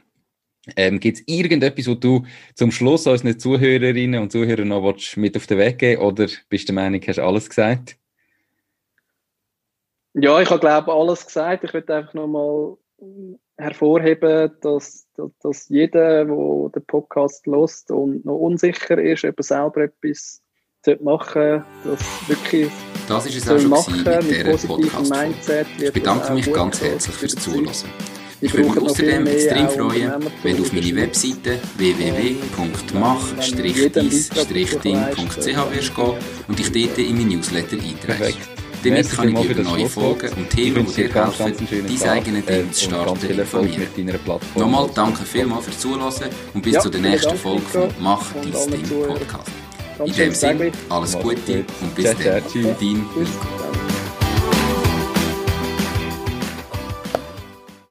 Ähm, Gibt es irgendetwas, wo du zum Schluss unseren Zuhörerinnen und Zuhörern noch mit auf den Weg geben oder bist du der Meinung, hast alles gesagt? Ja, ich habe glaube alles gesagt. Ich würde einfach noch mal hervorheben, dass, dass, dass jeder, der den Podcast lost und noch unsicher ist, ob er selber etwas machen sollte, das wirklich das ist es auch schon machen, mit dieser podcast Mindset. Ich bedanke mich ganz herzlich fürs Zuhören. Ich würde mich außerdem extrem freuen, wenn du auf meine Webseite www.mach-is-ding.ch wirst gehen und dich dort in mein Newsletter einträgst. Damit kann ich über neue Folgen und Themen, die dir helfen, dein eigenes Ding zu starten, informieren. Nochmal danke vielmals fürs Zuhören. Und bis zu der nächsten Folge von Mach dein Ding Podcast. In dem Sinne, alles Gute und bis dann. Dein Nico.